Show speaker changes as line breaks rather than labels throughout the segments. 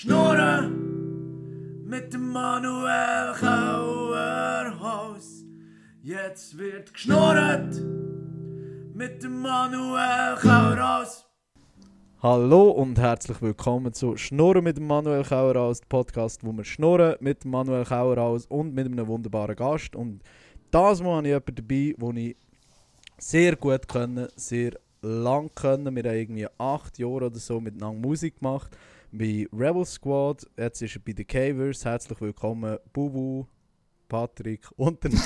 Schnurren mit dem Manuel Kauerhaus. Jetzt wird geschnurrt mit dem Manuel Kauerhaus.
Hallo und herzlich willkommen zu Schnurren mit dem Manuel Kauerhaus, Podcast, wo wir schnurren mit dem Manuel Kauerhaus und mit einem wunderbaren Gast. Und das Mal habe ich jemanden dabei, den ich sehr gut können, sehr lang können. Wir haben irgendwie acht Jahre oder so miteinander Musik gemacht bei Rebel Squad. Jetzt ist er bei The Cavers. Herzlich willkommen, Bubu, Patrick und der.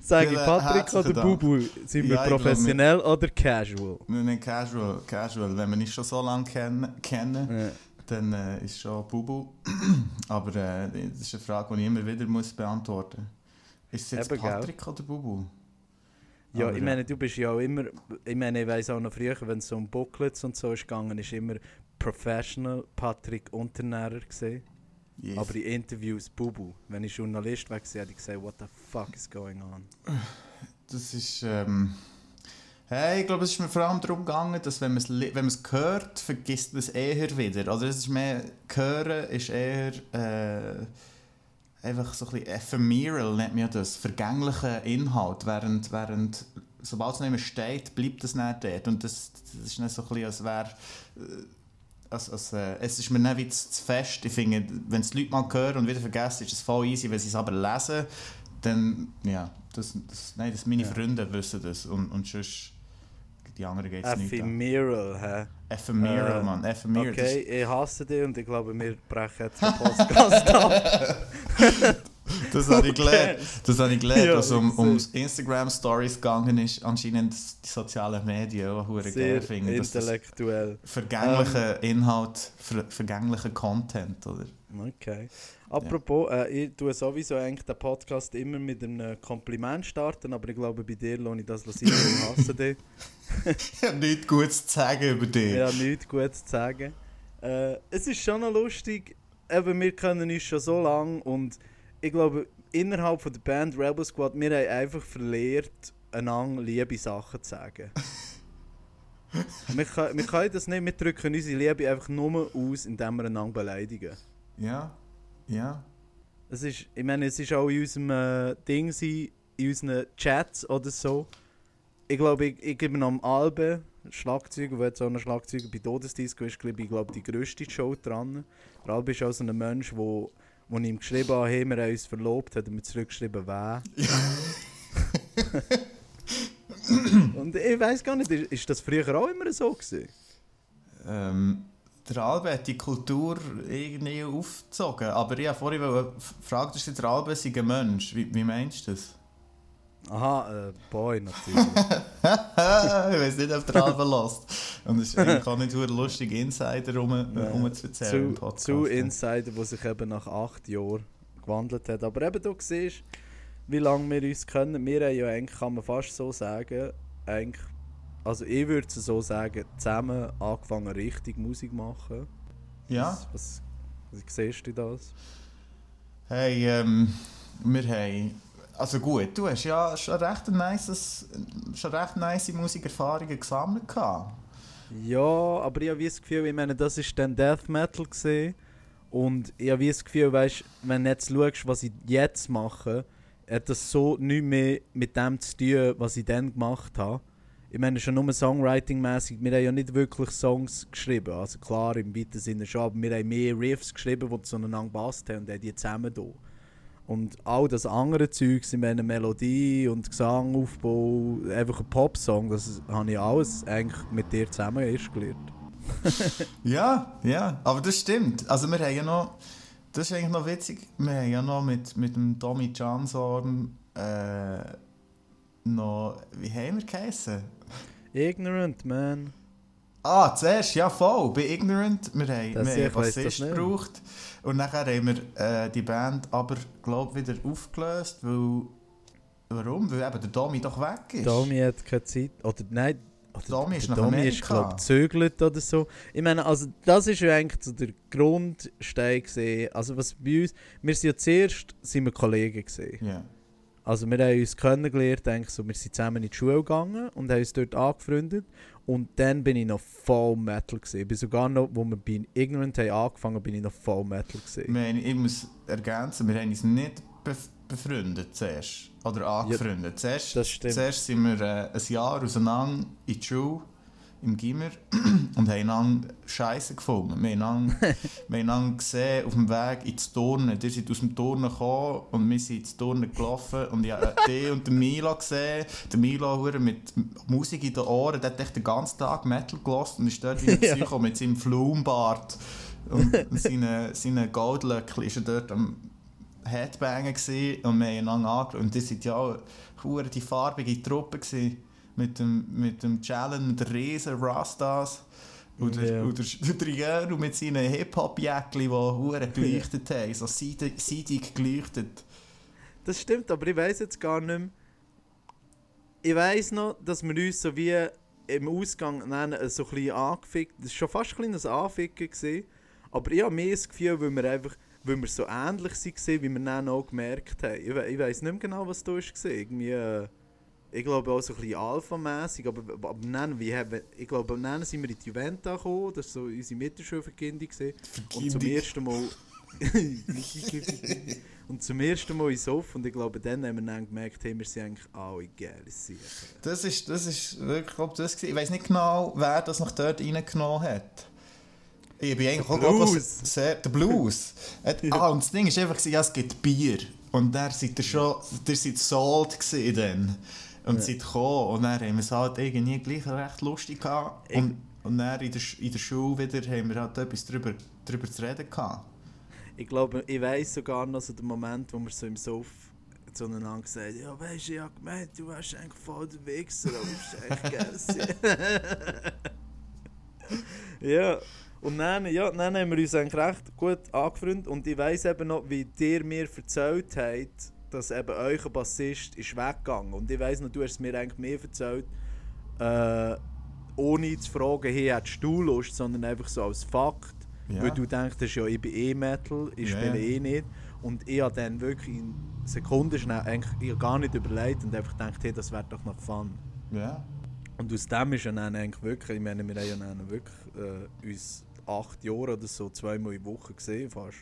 Sag ich Patrick oder
Dank.
Bubu? Sind wir
Ja, ich glaub,
professionell oder casual?
Wir nennen casual, casual. Wenn wir nicht schon so lange kennen, kennen
Ja.
dann äh, ist schon Bubu. Aber äh, das ist eine Frage, die ich immer wieder muss beantworten muss. Ist es jetzt
Eben, gell?
Patrick oder Bubu?
Ja, ich meine, du bist ja auch immer, ich meine, ich weiss auch noch früher, wenn es so um Booklets und so ist gegangen, ist immer Professional Patrick Unternährer gesehen.
Yes.
Aber in Interviews Bubu. Wenn ich Journalist war, hätte ich gesagt, what the fuck is going on?
Das ist. Ähm, hey, ich glaube, es ist mir vor allem darum gegangen, dass wenn man es li- wenn man es hört, vergisst man es eher wieder. Also es ist mehr, hören ist eher äh, einfach so ein bisschen ephemeral, nennt man das, vergänglicher Inhalt, während, während sobald es nicht mehr steht, bleibt es nicht dort. Und das, das ist nicht so ein bisschen, als wäre... äh, als, als, äh, es ist mir nicht wie zu, zu fest. Ich finde, wenn es die Leute mal hören und wieder vergessen, ist es voll easy. Wenn sie es aber lesen, dann, ja, das, das, nein, das meine
Ja.
Freunde wissen das. Und, und sonst, die anderen geht es nicht an.
Ephemeral, hä?
Ephemeral,
Äh,
Mann. Ephemeral.
Okay, ich hasse dich und ich glaube, wir brechen jetzt den Podcast ab.
Das habe ich gelernt. Das habe ich gelernt,
Ja,
was um, um Instagram-Stories gegangen ist. Anscheinend die sozialen Medien auch hure geil finden. das
intellektuell.
Vergängliche Inhalt, ver vergängliche Content, oder?
Okay. Apropos, äh, ich tue sowieso eigentlich den Podcast immer mit einem Kompliment starten, aber ich glaube, bei dir lohne ich das weil ich hasse dich.
Ich habe nichts Gutes zu sagen über dich.
Ich habe nichts Gutes zu sagen. Äh, es ist schon noch lustig, eben, wir kennen uns schon so lange und ich glaube, innerhalb von der Band Rebel Squad, wir haben einfach verlehrt, einander liebe Sachen zu sagen. wir, können, wir können das nicht, wir drücken unsere Liebe einfach nur aus, indem wir einander beleidigen.
Ja, ja.
Es ist, ich meine, es ist auch in unserem äh, Ding, in unseren Chats oder so. Ich glaube, ich, ich gebe am Albe, Schlagzeuger, der jetzt auch ein Schlagzeuger bei Todesdisco ist, glaube ich, glaube die grösste Show dran. Der Albe ist auch so ein Mensch, wo, wo ich ihm geschrieben habe, hey, wir haben uns verlobt, hat er mir zurückgeschrieben, wer. Und ich weiß gar nicht, ist, ist das früher auch immer so gewesen?
Ähm, der Albe hat die Kultur irgendwie aufgezogen. Aber ich vorhin fragen, du der Albe ein Mensch. Wie, wie meinst du das?
Aha, äh, Boy natürlich.
ich weiß nicht, ob der Albe lässt. Und es ist eigentlich auch nicht nur lustig, Insider rum, rum zu erzählen
zu, zu Insider, der sich eben nach acht Jahren gewandelt hat. Aber eben, du siehst, wie lange wir uns kennen. Wir haben ja eigentlich, kann man fast so sagen, eigentlich, also ich würde so sagen, zusammen angefangen richtig Musik machen.
Ja.
Was, was, wie siehst du das?
Hey, ähm, wir haben... Also gut, du hast ja schon recht, ein nices, schon recht nice Musikerfahrungen gesammelt. gehabt.
Ja, aber ich habe das Gefühl, ich meine, das ist dann Death Metal gesehen und ich habe das Gefühl, weißt, wenn du jetzt schaust, was ich jetzt mache, hat das so nichts mehr mit dem zu tun, was ich dann gemacht habe. Ich meine schon nur Songwriting-mäßig, wir haben ja nicht wirklich Songs geschrieben, also klar im weiten Sinne schon, aber wir haben mehr Riffs geschrieben, die zueinander gepasst haben und haben die zusammen da. Und all das andere Zeugs, ich meine Melodie und Gesangaufbau, einfach ein Popsong, das habe ich alles eigentlich mit dir zusammen erst gelernt.
Ja, ja, aber das stimmt. Also wir haben ja noch, das ist eigentlich noch witzig, wir haben ja noch mit, mit dem Tommy Johnson äh, noch, wie haben wir geheißen?
Ignorant, man.
Ah, zuerst, ja voll, bei Ignorant, wir haben,
Das-
wir haben Bassist gebraucht und nachher haben wir äh, die Band aber, glaube wieder aufgelöst, weil, warum? Weil eben der Tommy doch weg ist.
Domi hat keine Zeit. Oder nein, oder
Domi ist
der Domi ist, glaube ich, gezögert oder so. Ich meine, also das ist ja eigentlich so der Grundstein gesehen. Also was bei uns, wir sind ja zuerst sind wir Kollegen gesehen. Also wir haben uns kennengelernt, denke so, wir sind zusammen in die Schule gegangen und haben uns dort angefreundet. Und dann bin ich noch voll Metal gewesen. Ich bin sogar noch, wo wir bei Ignorant haben angefangen, bin ich noch voll Metal gewesen.
Wir haben, ich muss ergänzen, wir haben uns nicht bef befreundet zuerst. Oder angefreundet. zuerst,
das stimmt.
zuerst sind wir äh, ein Jahr auseinander in die Schule, im Gimmer, und haben einander Scheiße gefunden. Wir haben einander, wir haben einander gesehen auf dem Weg ins Turnen. Ihr seid aus dem Turnen gekommen und wir sind ins Turnen gelaufen. Und ich habe dich und den Milo gesehen. Der Milo mit Musik in den Ohren, der hat echt den ganzen Tag Metal gelassen und ist dort wie ein
Ja.
Psycho mit seinem Flumbart. Und seine, seine Goldlöckchen ist er dort am Headbangen gsi und wir haben einander angeschaut. Und das waren ja auch die farbige Truppe gsi mit dem, mit dem Jalen, mit riesen Rastas. Und der,
Ja.
und der, der Jörn mit seinen Hip-Hop-Jäckchen, die hure geleuchtet haben, so seidig geleuchtet.
Das stimmt, aber ich weiß jetzt gar nicht mehr. Ich weiß noch, dass wir uns so wie im Ausgang nennen, so ein bisschen angefickt Das war schon fast ein kleines Anficken. Gewesen. Aber ich habe mehr das Gefühl, weil wir einfach weil wir so ähnlich waren, wie wir dann auch gemerkt haben. Ich, we ich weiß nicht mehr genau, was da war. Irgendwie, äh, ich glaube auch so ein bisschen alpha-mässig, aber, aber dann, wie haben, ich glaube, dann sind wir in die Juventa gekommen, das war so unsere Mittelschulverkindung. Und zum ersten Mal. und zum ersten Mal in Sof und ich glaube, dann haben wir dann gemerkt, hey, wir sind eigentlich alle Sicher.
Das ist, das ist wirklich, glaub, das gewesen. Ich weiß nicht genau, wer das noch dort reingenommen hat. Ich bin eigentlich auch glaub,
Blues.
sehr, der Blues. Ah, und das Ding ist einfach, ja, es gibt Bier. Und dann seid ihr schon, ihr seid sold gewesen dann. Und
Ja.
seid gekommen. Und dann haben wir es halt irgendwie gleich recht lustig gehabt. Und, und dann in der, in der Schule wieder haben wir halt etwas drüber, drüber zu reden gehabt.
Ich glaube, ich weiß sogar noch so den Moment, wo wir so im Sof zueinander gesagt haben, ja weißt du, ich habe gemeint, du wärst eigentlich voll der Wichser, aber du bist eigentlich geil. ja, und dann, ja, dann haben wir uns eigentlich recht gut angefreundet und ich weiß eben noch, wie dir mir erzählt habt, dass eben euer Bassist ist weggegangen und ich weiß noch, du hast es mir eigentlich mehr erzählt, äh, ohne zu fragen, hey, hättest du Lust, sondern einfach so als Fakt,
Ja.
weil du denkst, ja, ich bin eh Metal, ich
Ja,
spiele
ja.
eh nicht und ich habe dann wirklich in Sekunden schnell, eigentlich, gar nicht überlegt und einfach gedacht, hey, das wäre doch noch Fun.
Ja.
Und aus dem ist ja dann eigentlich wirklich, ich meine, wir haben ja dann wirklich äh, uns acht Jahre oder so zweimal in der Woche gesehen fast.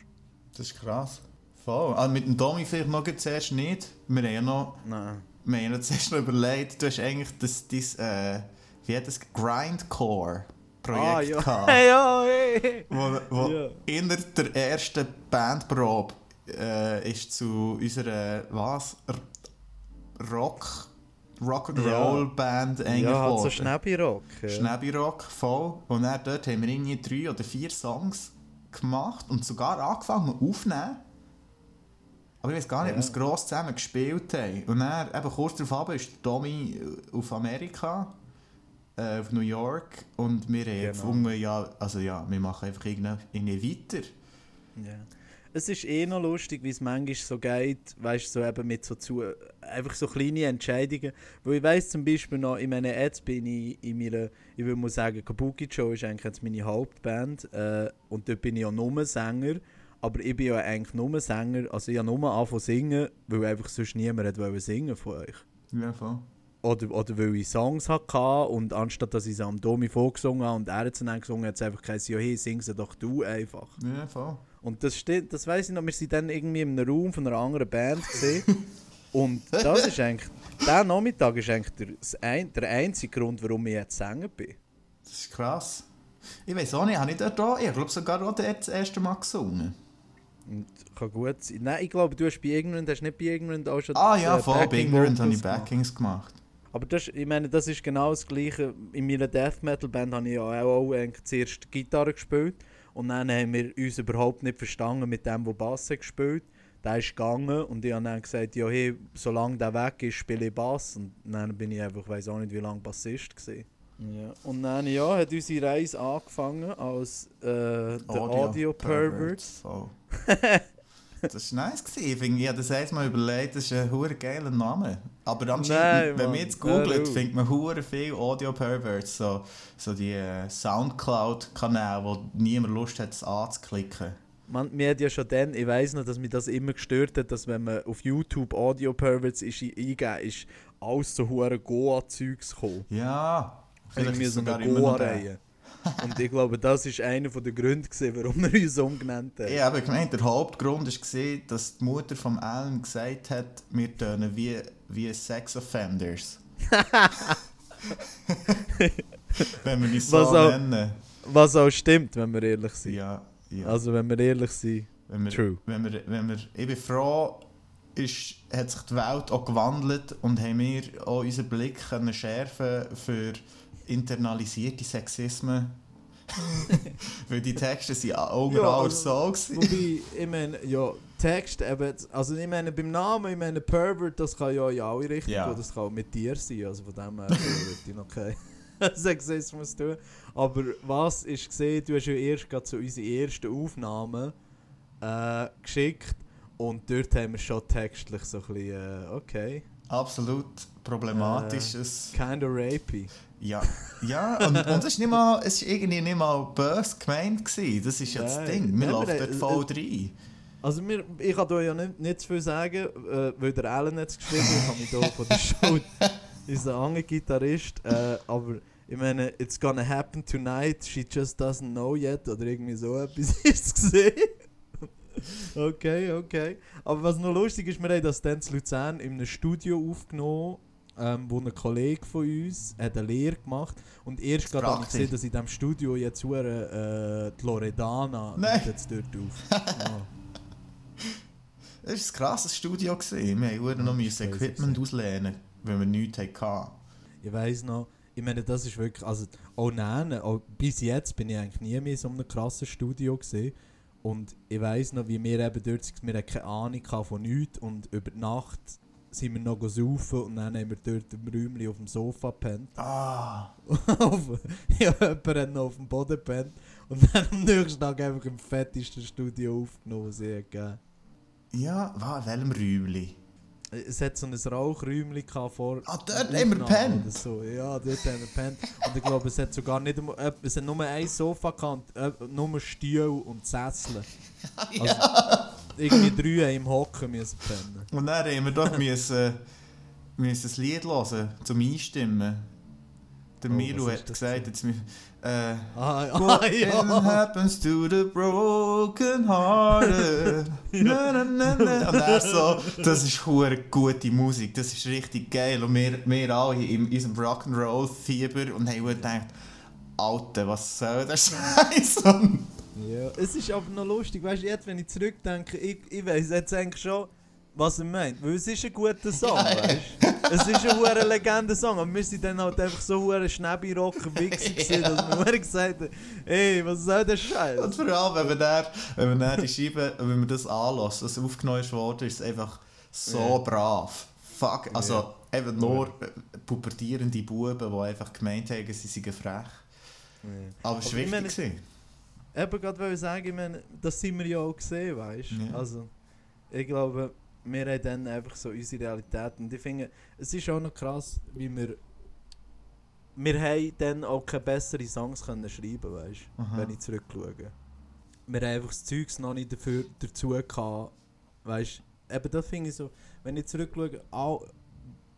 Das ist krass. Voll. Also mit dem Domi vielleicht noch zuerst nicht. Wir haben ja noch
Nein.
Wir haben uns zuerst noch überlegt, du hast eigentlich das, das äh, wie hat das, Grindcore-Projekt
Ah, ja.
gehabt.
ja, hey.
Wo, wo
Ja.
inner der ersten Bandprobe äh, ist zu unserer, was, R Rock, Rock'n'Roll-Band eigentlich
Ja, halt so. Schnäbi-Rock. Ja.
Schnäbi-Rock, voll. Und dann dort haben wir irgendwie drei oder vier Songs gemacht und sogar angefangen aufzunehmen. Aber ich weiß gar nicht, ob wir es gross zusammen gespielt haben. Und dann, eben kurz darauf ist Tommy auf Amerika, äh, auf New York. Und wir haben
Genau.
gefunden, ja, also ja, wir machen einfach irgendwie, weiter.
Ja. Es ist eh noch lustig, wie es manchmal so geht, weißt du, so eben mit so zu, einfach so kleine Entscheidungen. Weil ich weiss zum Beispiel noch, ich meine, jetzt bin ich in meiner, ich würde mal sagen, Kabuki Joe ist eigentlich jetzt meine Hauptband äh, und dort bin ich ja nur Sänger, aber ich bin ja eigentlich nur Sänger, also ich habe nur angefangen zu singen, weil einfach sonst niemand wollen singen von euch.
Ja, voll.
Oder, oder weil ich Songs hatte und anstatt dass ich sie am Domi vorgesungen habe und er hat sie dann gesungen, hat es einfach gesagt, ja hey, sing sie doch du einfach.
Ja, voll.
Und das steht, das weiß ich noch, wir sind dann irgendwie in einem Raum von einer anderen Band gesehen. und das ist eigentlich, der Nachmittag ist eigentlich der, ein, der einzige Grund, warum ich jetzt Sänger bin.
Das ist krass. Ich weiß auch nicht, habe ich dort auch, ich glaube sogar auch das erste Mal gesungen.
Und kann gut sein. Nein, ich glaube, du hast bei Ignorant, hast nicht bei Ignorant auch schon
Ah ja,
äh,
voll, bei
Backing
Ignorant habe ich
Vocals gemacht.
Backings gemacht.
Aber das, ich meine, das ist genau das Gleiche. In meiner Death Metal Band habe ich ja auch, auch eigentlich zuerst Gitarre gespielt. Und dann haben wir uns überhaupt nicht verstanden mit dem, der Bass hat gespielt Der ist gegangen und ich habe dann gesagt, ja, hey, solange der weg ist, spiele ich Bass. Und dann bin ich einfach, ich weiß auch nicht, wie lange Bassist gewesen. Ja. Und dann ja, hat unsere Reise angefangen als äh, der Audio, Pervert.
Voll. das war nice. Gewesen. Ich, finde, ich habe das einmal überlegt, das ist ein hure geiler Name. Aber anscheinend,
Nein,
wenn man jetzt googelt, findet man hure viel Audio Perverts. So, so die äh, Soundcloud-Kanäle, wo niemand Lust hat, es anzuklicken.
Man, mir hat ja schon dann, ich weiß noch, dass mich das immer gestört hat, dass wenn man auf YouTube Audio Perverts ist, alles so hure Goa-Zeugs gekommen.
Ja. Vielleicht immer noch der.
Goa-Reihe. Und ich glaube, das ist einer der Gründe, gewesen, warum wir uns umgenannt haben.
Ich habe gemeint, der Hauptgrund war, dass die Mutter von Alan gesagt hat, wir tönen wie, wie Sex Offenders. Wenn wir uns so
Was auch-
nennen.
Was auch stimmt, wenn wir ehrlich sind.
Ja, ja.
Also, wenn wir ehrlich sind,
wenn wir,
true.
Wenn wir, wenn wir, ich bin froh, ist, hat sich die Welt auch gewandelt und haben wir auch unseren Blick können schärfen für internalisierte Sexismen. Weil die Texte sind auch
Ja, also-
so.
Wobei, ich meine, ja, Text eben, also ich meine, beim Namen, ich meine, Pervert, das kann ja in alle Richtungen
Ja.
das kann auch mit dir sein, also von dem her würde ich noch keinen Sexismus tun. Aber was ist gesehen, du hast ja erst gerade so unsere ersten Aufnahmen äh, geschickt und dort haben wir schon textlich so ein bisschen, äh, okay,
Absolut problematisches.
kinda rapey.
Ja, ja und, und es ist irgendwie nicht mal böse gemeint gewesen. Das ist ja das. Ding. Wir laufen
wir-
dort voll rein.
Also mir, ich kann da ja nicht, nicht zu viel sagen, äh, weil der Alan hat es geschrieben, ich habe mich da von der Show ist ein anderer Gitarrist, äh, aber ich meine, it's gonna happen tonight, she just doesn't know yet, oder irgendwie so etwas ist es gesehen. Okay, okay. Aber was noch lustig ist, wir haben das dann in Luzern in einem Studio aufgenommen, ähm, wo ein Kollege von uns hat eine Lehre gemacht und erst gerade habe ich gesehen, dass in diesem Studio jetzt äh, die Loredana
Nein.
jetzt dort auf. Ja.
Es war ein krasses Studio. Gewesen. Wir mussten noch
das crazy
Equipment auslehnen, weil wir nichts hatten.
Ich weiß noch, ich meine, das ist wirklich, also auch nein, auch bis jetzt bin ich eigentlich nie mehr in so einem krassen Studio gesehen. Und ich weiß noch, wie wir eben dort sind, wir hatten keine Ahnung von nichts. Und über die Nacht sind wir noch saufen und dann haben wir dort im Räumchen auf dem Sofa gepennt.
Ah,
ja, jemand hat noch auf dem Boden gepennt. Und dann am nächsten Tag einfach im fettesten Studio aufgenommen, was es
ja, was, in welchem Räumchen?
Es hat so ein Rauchräumchen vor.
Ah, dort haben wir gepennt.
So. Ja, dort haben wir gepennt. Und ich glaube, es hat sogar nicht äh, es hat nur ein Sofa gehabt, äh, nur Stuhl und Sessel. Also, irgendwie drei im Hocken müssen pennen.
Und dann haben wir doch müssen, müssen ein Lied hören, zum Einstimmen. Der
Oh,
Milo hat gesagt, jetzt äh,
Ah,
What
ah ja.
happens to the broken hearted? na, na, na, na. Und er so, das ist hure gute Musik, das ist richtig geil. Und wir, wir alle in unserem Rock'n'Roll-Fieber und haben gedacht, Alter, was soll das Scheiß?
ja. Es ist aber noch lustig, weißt du, jetzt wenn ich zurückdenke, ich, ich weiß jetzt eigentlich schon, was er meint. Weil es ist ein guter Song, weißt du? Es ist ein hoher Legenden-Song, aber wir sind dann halt einfach so hure schnäbi-rocker Wichser gewesen, dass wir hure gesagt haben, ey, was soll der Scheiß?
Und vor allem, wenn man dann, wenn man dann die Scheibe, wenn man das anlässt, was aufgenommen ist worden, ist es einfach so
Ja.
brav. Fuck, also
Ja.
eben nur äh, pubertierende Buben, die einfach gemeint haben, sie seien frech. Aber es war
ich meine-
wichtig. gewesen.
Eben gerade wollte ich sagen, ich meine, das sind wir ja auch gesehen, weißt du?
Ja.
Also, ich glaube, wir haben dann einfach so unsere Realität. Und ich finde, es ist auch noch krass, wie wir. Wir haben dann auch keine besseren Songs können schreiben, weißt du? Wenn ich zurückschaue. Wir haben einfach das Zeugs noch nicht dafür, dazu gehabt, weißt du? Eben das finde ich so, wenn ich zurückschaue, auch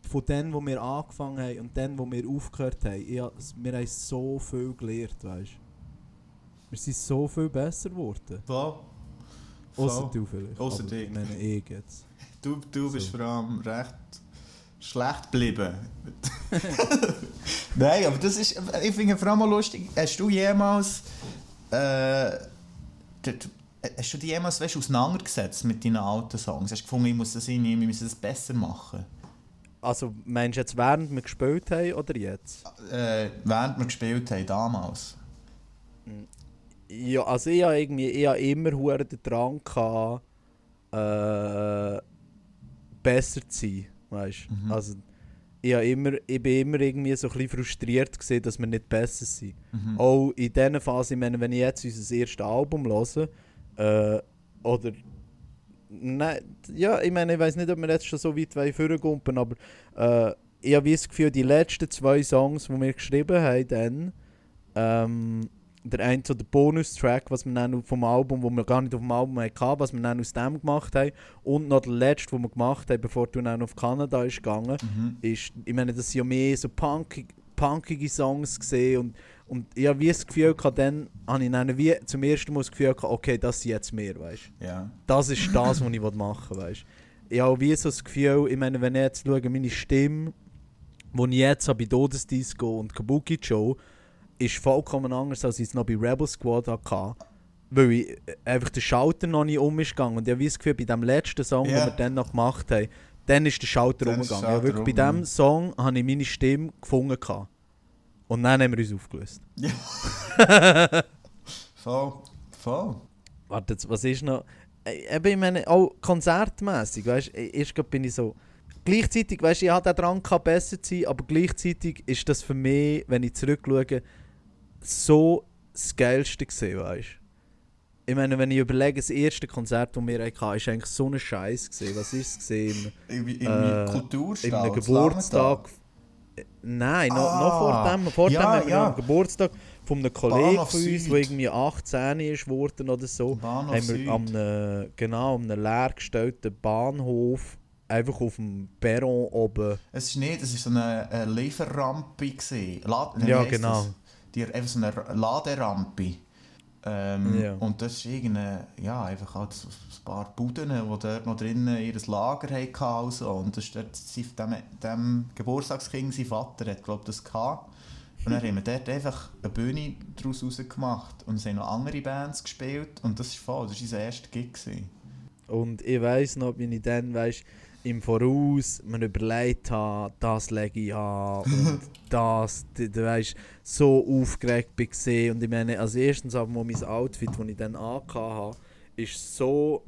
von denen, wo wir angefangen haben und denen, wo wir aufgehört haben, ich, wir haben so viel gelernt, weißt du? Wir sind so viel besser geworden.
Voll.
Außer du vielleicht.
Ausser
aber
dich.
Ich meine, ich jetzt.
Du, du bist
So.
vor allem recht schlecht geblieben. Nein, aber das ist, ich finde vor allem lustig, hast du jemals, äh, hast du dich jemals weißt, auseinandergesetzt mit deinen alten Songs? Hast du gefunden, ich muss das irgendwie, wir müssen das besser machen?
Also, meinst du jetzt, während wir gespielt haben oder jetzt?
Äh, während wir gespielt haben, damals.
Ja, also ich habe irgendwie, ich habe immer den Drang gehabt, äh, besser zu sein, weißt?
Mhm.
Also, ich, immer, ich bin immer irgendwie so ein bisschen frustriert gesehen, dass wir nicht besser sind.
Mhm.
Auch in dieser Phase, ich meine, wenn ich jetzt unser erstes Album höre, äh, oder. Nein, ja, ich meine, ich weiß nicht, ob wir jetzt schon so weit vorgumpen aber äh, ich habe wie das Gefühl, die letzten zwei Songs, die wir geschrieben haben, dann, ähm, der ein so der Bonustrack, was wir dann vom Album, wo wir gar nicht auf dem Album hatten, was wir dann aus dem gemacht haben. Und noch der letzte, den wir gemacht haben, bevor du dann auf Kanada ist gegangen,
Mhm.
ist, ich meine, das sind ja mehr so punkig, punkige Songs gesehen und, und ich habe wie das Gefühl gehabt, dann habe ich dann wie zum ersten Mal das Gefühl gehabt, okay, das sind jetzt mehr, weißt du.
Ja.
Das ist das, was ich machen will, weißt du. Ich habe wie so das Gefühl, ich meine, wenn ich jetzt schaue, meine Stimme, die ich jetzt habe bei Todesdisco und Kabuki Show, ist vollkommen anders, als ich es noch bei Rebel Squad hatte. Weil ich äh, einfach der Schalter noch nicht um ist gegangen. Und ich habe das Gefühl, bei dem letzten Song,
Ja.
den wir dann noch gemacht haben, dann ist der Schalter
Dann
umgegangen. Ja,
Schalter
wirklich, bei
um,
diesem Song habe ich meine Stimme gefunden. gehabt. Und dann haben wir uns aufgelöst.
Voll. Voll.
Warte, jetzt, was ist noch? Äh, Eben, ich meine, auch konzertmäßig, weißt du, erst grad bin ich so. Gleichzeitig, weißt du, ich hatte den Drang, besser zu sein, aber gleichzeitig ist das für mich, wenn ich zurückschaue, so das Geilste gesehen, weißt du. Ich meine, wenn ich überlege, das erste Konzert, das wir hatten, war eigentlich so ein Scheiß. Gewesen. Was ist es? Gewesen?
Irgendwie
Äh,
äh, Kulturstall.
In einem
zu
Geburtstag. Äh, Nein, noch, noch vor
Ah,
dem. Vor
ja,
dem haben wir
ja.
am Geburtstag von einem Kollegen
Bahnhof
von uns,
Süd.
der irgendwie 18 ist geworden oder so,
Bahnhof
haben
Süd.
wir am einem, genau, am einem leergestellten Bahnhof einfach auf dem Perron oben.
Es ist nicht, es war so eine, eine Lieferrampe. gewesen. La wie
Ja, genau.
Das? Die, einfach so eine Laderampe. Ähm,
Ja.
Und das ist irgendeine, ja, einfach halt so ein paar Buden, die dort noch drinnen ihr Lager hatten. Und, so. und das ist dort, dem, dem Geburtstagskind, sein Vater hat, glaube das gehabt. Und dann haben wir dort einfach eine Bühne daraus gemacht. Und es haben noch andere Bands gespielt. Und das ist voll, das war unser erster Gig. Gewesen.
Und ich weiss noch, wie ich dann, weißt im Voraus mir überlegt habe, das lege ich an und das, du, du weißt, so aufgeregt bin gesehen und ich meine, als erstens aber mal mein Outfit, das ich dann angehabt ist so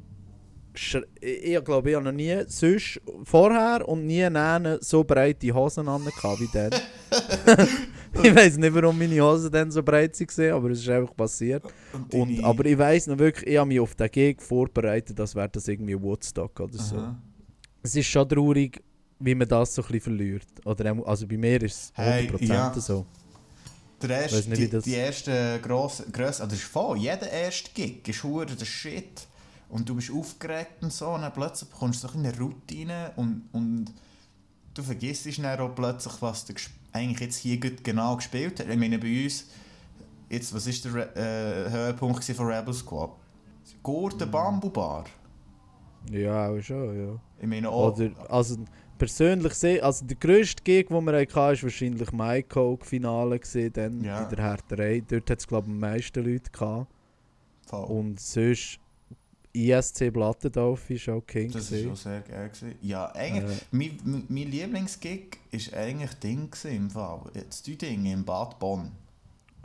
ich, ich glaube, ich habe noch nie sonst vorher und nie nähen so breite Hosen an wie dann. ich weiß nicht, warum meine Hosen dann so breit waren, aber es ist einfach passiert. Und,
deine-
aber ich weiß noch wirklich, ich habe mich auf den Gig vorbereitet, als wäre das irgendwie Woodstock oder so.
Aha.
Es ist schon traurig, wie man das so ein bisschen verliert. Oder also bei mir ist es 100%
Hey, ja.
so.
Der erste,
nicht,
die,
das-
die erste grosse, grosse, also das ist voll, jeder erste Gig ist hure der Shit. Und du bist aufgeregt und so, und dann plötzlich bekommst du so eine Routine und, und du vergisst dann auch plötzlich, was du eigentlich jetzt hier gut genau gespielt hast. Ich meine, bei uns, jetzt, was ist der äh, Höhepunkt von Rebel Squad? Gurten Bamboo Bar.
Ja, auch schon, ja.
Ich meine auch,
Oder, also persönlich sehe also der grösste Gig, den wir hatten, war wahrscheinlich mein Coke-Finale dann
Ja.
in der Härterei. Dort hat es glaube ich am meisten Leute gehabt.
voll.
Und sonst ISC Blattendorf war auch King.
das war schon sehr geil. Gewesen. Ja, eigentlich,
Äh,
Mein, mein, mein Lieblingsgig war eigentlich Ding gewesen, im Fall. Das Ding im Bad Bonn.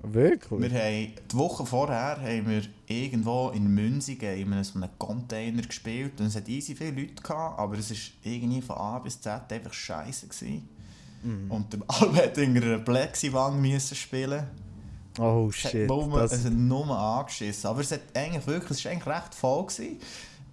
Wirklich?
Wir haben, die Woche vorher haben wir irgendwo in Münzigen in einem, so einem Container gespielt. Und es hat easy viele Leute gehabt, aber es war irgendwie von A bis Z einfach scheiße. Gewesen.
Mhm.
Und der Albert in einer Plexi-Wang müssen spielen.
Oh
Es hat
shit.
nur,
Das,
es hat nur angeschissen. Aber es hat eigentlich wirklich, es war eigentlich recht voll. Gewesen.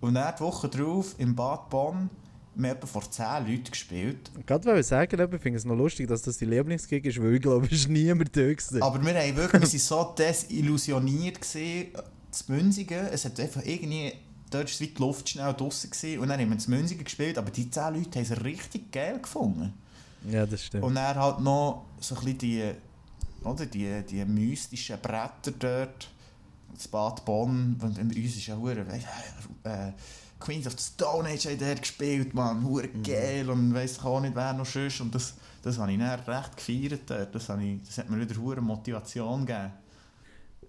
Und dann die Woche drauf im Bad Bonn, wir haben etwa vor 10 Leuten gespielt.
gerade wollte ich sagen, ich finde es noch lustig, dass das die Lieblingsgig ist, weil ich glaube, es ist niemand da gewesen.
Aber wir, haben wirklich, wir waren so desillusioniert gewesen, zu Münzigen. Es hat einfach irgendwie, dort war die Luft schnell draussen gewesen. und dann haben wir zu Münzigen gespielt, aber die 10 Leute haben es richtig geil gefunden.
Ja, das stimmt.
Und dann halt noch so ein bisschen die, oder, die, die mystischen Bretter dort, das Bad Bonn, und bei uns ist ja äh, Queens of the Stone Age haben dort gespielt, man, hure geil und weiss auch nicht, wer noch sonst. Und das, das habe ich dann recht gefeiert dort. Das, ich, das hat mir wieder hure Motivation gegeben.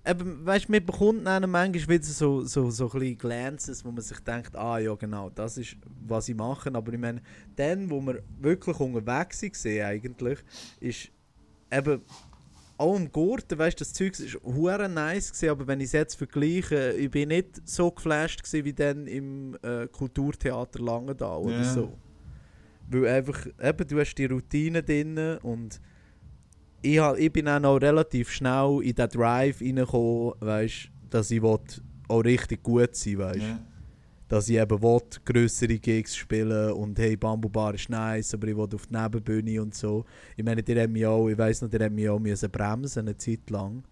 Eben, weißt man bekommt dann manchmal wieder so, so, so ein Glances, wo man sich denkt, ah ja genau, das ist, was ich mache. Aber ich meine, dann, wo wir wirklich unterwegs waren eigentlich, ist eben auch im Gurten, weißt du, das Zeug ist hure nice gewesen, aber wenn ich es jetzt vergleiche, ich bin nicht so geflasht gewesen wie dann im äh, Kulturtheater Langenthal oder
Ja.
so. Weil einfach, eben, du hast die Routine drin und ich, hab, ich bin dann auch relativ schnell in den Drive reingekommen, weißt, dass ich will auch richtig gut sein weißt.
Ja.
Dass ich eben will, grössere Gigs spielen und hey, Bamboo Bar ist nice, aber ich will auf die Nebenbühne und so. Ich meine, der hat mich auch, ich weiss noch, der hat mich auch müssen bremsen eine Zeit lang.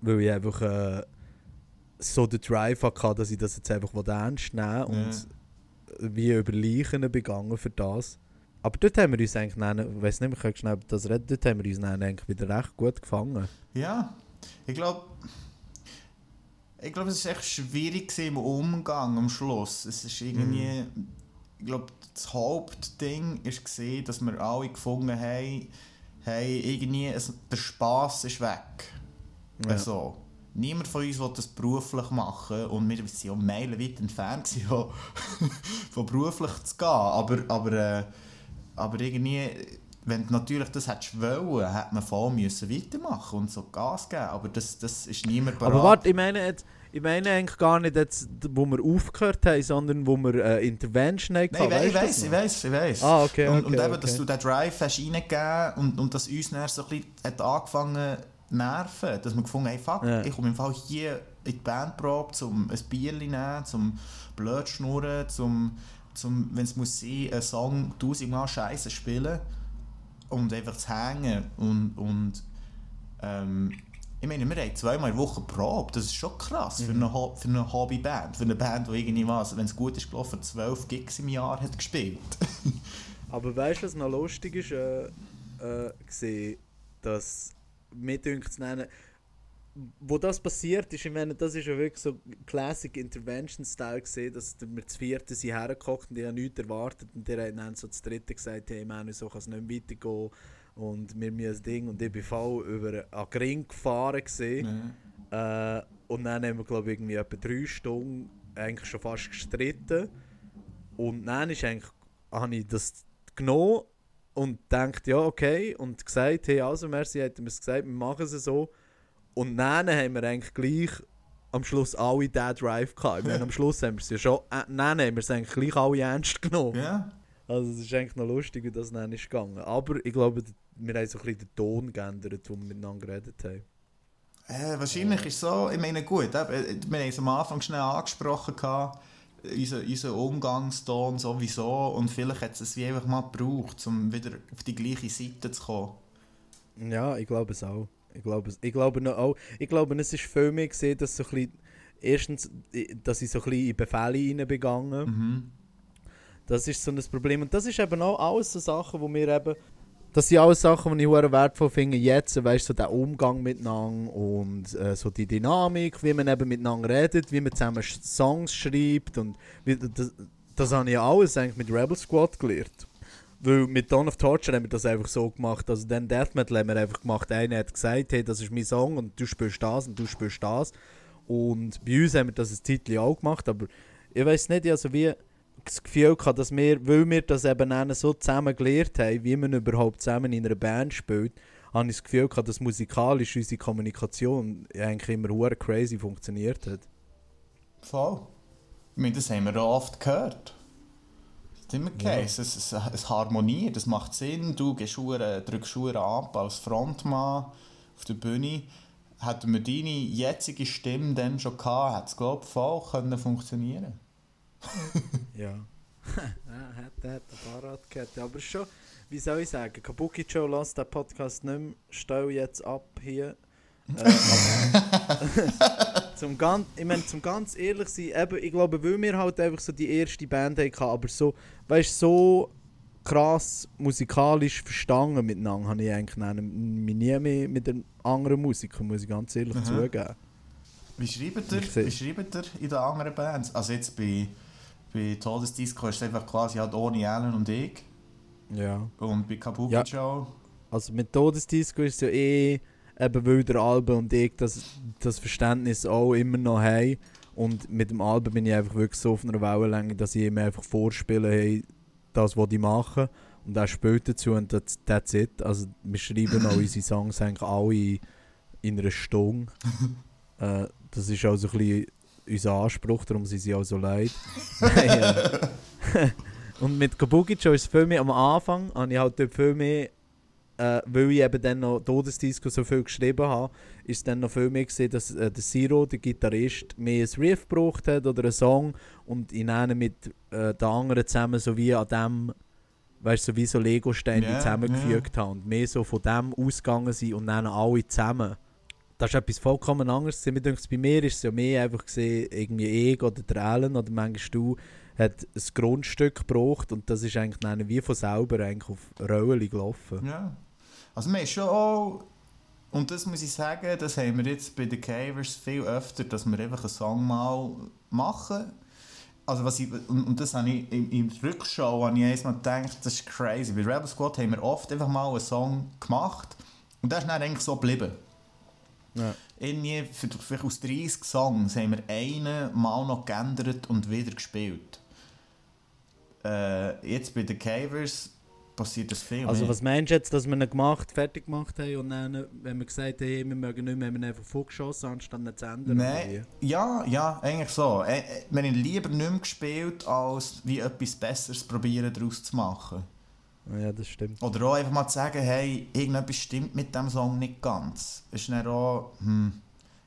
weil ich einfach äh, so den Drive hatte, dass ich das jetzt einfach ernst nehmen und wie über Leichen begangen für das. Aber dort haben wir uns eigentlich, dann, ich weiß nicht, wir können schnell über das reden, dort haben wir uns dann eigentlich wieder recht gut gefangen.
Ja, ich glaube, ich glaube, es war echt schwierig im Umgang am Schluss. Es ist irgendwie, ich glaube, das Hauptding war, dass wir alle gefunden haben, hey, irgendwie, es, der Spass ist weg.
Ja.
Also, niemand von uns will das beruflich machen und wir waren ja meilenweit entfernt ja, von beruflich zu gehen. Aber, aber, äh, aber irgendwie, wenn du natürlich das hättest wollen, hätte man voll müssen weitermachen und so Gas geben. Aber das, das ist niemand bereit.
Aber warte, ich meine, jetzt, ich meine eigentlich gar nicht, jetzt, wo wir aufgehört haben, sondern wo wir äh, Intervention hatten.
Nein, ich,
Weißt
ich
noch?
ich weiss.
Ah, okay,
und,
okay,
und eben,
okay.
dass du den Drive hast reingegeben und, und dass uns dann so ein bisschen hat angefangen zu nerven. Dass wir gefunden haben, fuck,
Ja.
ich komme im Fall hier in die Bandprobe, zum ein Bier nehmen, zum blöd schnurren, zum, zum wenn es muss sein, einen Song tausendmal scheiße spielen und einfach zu hängen. Und, und ähm, ich meine, wir haben zweimal in der Woche Probe, das ist schon krass für,
Mhm.
eine, Ho- für eine Hobbyband. Für eine Band, die irgendwie was, wenn es gut ist gelaufen, 12 Gigs im Jahr hat gespielt.
Aber weißt du, was noch lustig ist? Äh, äh, gesehen, dass mir nennen, wo das passiert ist, ich meine, das ist ja wirklich so Classic Intervention Style gesehen, dass wir zu vierten sind hergekocht und die haben nichts erwartet und die haben dann so zu dritten gesagt, hey Manu, so kann es nicht weitergehen und wir müssen das Ding und ich bin voll über einen Ring gefahren gesehen. Äh, und dann haben wir, glaube ich, irgendwie etwa drei Stunden eigentlich schon fast gestritten. Und dann ist eigentlich, habe ich das genommen und gedacht, ja, okay. Und gesagt, hey, also, merci, hat mir gesagt, wir machen es so. Und dann haben wir eigentlich gleich am Schluss alle diesen Drive gehabt. Ich meine, am Schluss haben wir es ja schon, äh, dann haben wir es eigentlich gleich alle ernst genommen.
Ja.
Also es ist eigentlich noch lustig, wie das dann ist gegangen. Aber ich glaube, wir haben so ein bisschen den Ton geändert, wo wir miteinander geredet haben.
Äh, wahrscheinlich ist es so, ich meine, gut, äh, wir haben es am Anfang schnell angesprochen, gehabt, unser, unser Umgangston sowieso, und vielleicht hat es wie einfach mal gebraucht, um wieder auf die gleiche Seite zu kommen.
Ja, ich glaube es auch. Ich glaube, es- ich glaube auch. Ich glaube, es ist viel mehr gesehen, dass so ein bisschen, erstens, dass ich so ein bisschen in Befehle hineinbegangen.
Mhm.
Das ist so ein Problem. Und das ist eben auch alles so Sachen, wo wir eben. Das sind alles Sachen, die ich sehr wertvoll finde. Jetzt, weißt du, so der Umgang miteinander und äh, so die Dynamik, wie man eben miteinander redet, wie man zusammen Songs schreibt. Und wie, das, das habe ich ja alles eigentlich mit Rebel Squad gelernt. Weil mit Dawn of Torture haben wir das einfach so gemacht. Also dann Death Metal haben wir einfach gemacht. Einer hat gesagt, hey, das ist mein Song und du spielst das und du spielst das. Und bei uns haben wir das ein Zeitchen auch gemacht, aber ich weiß nicht, also wie das Gefühl gehabt, dass wir, weil wir das eben so zusammen gelernt haben, wie man überhaupt zusammen in einer Band spielt, habe ich das Gefühl gehabt, dass musikalisch unsere Kommunikation eigentlich immer hure crazy funktioniert hat.
Voll. Ich meine, das haben wir auch oft gehört. Ist immer
Ja.
Case. Es, es, es harmoniert, es macht Sinn. Du gehst Schuhe, drückst Schuhe ab als Frontmann auf der Bühne. Hätten wir deine jetzige Stimme dann schon gehabt, hätte es, glaube ich, voll können funktionieren
Ja. ja, hätte, hätte Fahrradkette. Aber schon, wie soll ich sagen, Kabuki Joe lässt den Podcast nicht mehr, stell jetzt ab hier. Äh, zum ganz, ich meine, zum ganz ehrlich sein, eben, ich glaube, weil wir halt einfach so die erste Band hatten, aber so, weißt so krass musikalisch verstanden miteinander, habe ich eigentlich mich nie mehr mit den anderen Musikern, muss ich ganz ehrlich
Mhm.
zugeben.
Wie schreibt ihr, wie schreibt ihr in den anderen Bands? Also jetzt bei, bei Todesdisco ist es einfach quasi halt ohne Alan und ich.
Ja.
Und bei Kabuki
Ja.
Joe.
Also mit Todesdisco ist es ja eh, eben weil der Alben und ich das, das Verständnis auch immer noch haben. Und mit dem Alben bin ich einfach wirklich so auf einer Wellenlänge, dass ich ihm einfach vorspiele, hey, das, was ich mache. Und er spielt dazu und that's, that's it. Also wir schreiben auch unsere Songs eigentlich alle in einer Stunde. äh, das ist auch so ein bisschen unser Anspruch, darum sind sie auch so leid. Und mit Kabuki Joe ist es viel mehr, am Anfang habe ich halt dort viel mehr äh, weil ich eben dann noch Todesdisco so viel geschrieben habe, ist dann noch viel mehr gesehen, dass äh, der Zero, der Gitarrist, mehr ein Riff gebraucht hat oder einen Song und ich dann mit äh, den anderen zusammen so wie an dem, weißt du, so wie so Lego-Steine
Ja,
zusammengefügt habe und mehr so von dem ausgegangen sind und dann alle zusammen das ist etwas vollkommen anderes. Mir denkt, bei mir ist es ja mehr einfach gesehen, irgendwie ich oder der Alan oder manchmal du hat ein Grundstück gebraucht und das ist eigentlich dann wie von selber eigentlich auf Rollen gelaufen.
Ja. Also wir schon auch, und das muss ich sagen, das haben wir jetzt bei den Cavers viel öfter, dass wir einfach einen Song mal machen. Also was ich, und, und das habe ich im, im Rückschau habe ich einmal gedacht, das ist crazy. Bei Rebel Squad haben wir oft einfach mal einen Song gemacht und das ist dann eigentlich so geblieben.
Ja.
Irgendwie, vielleicht aus 30 Songs haben wir einen mal noch geändert und wieder gespielt. Äh, jetzt bei den Cavers passiert das viel
Also
mehr.
was meinst du jetzt, dass wir ihn gemacht, fertig gemacht haben und dann, wenn wir gesagt haben, hey, wir mögen nicht mehr, haben wir ihn einfach vorgeschossen, anstatt ihn zu ändern?
Nein, ja, ja, eigentlich so. Äh, äh, Wir haben lieber nicht mehr gespielt, als wie etwas Besseres probieren daraus zu machen.
Ja, das stimmt.
Oder auch einfach mal zu sagen, hey, irgendetwas stimmt mit dem Song nicht ganz. Ist dann auch, hm,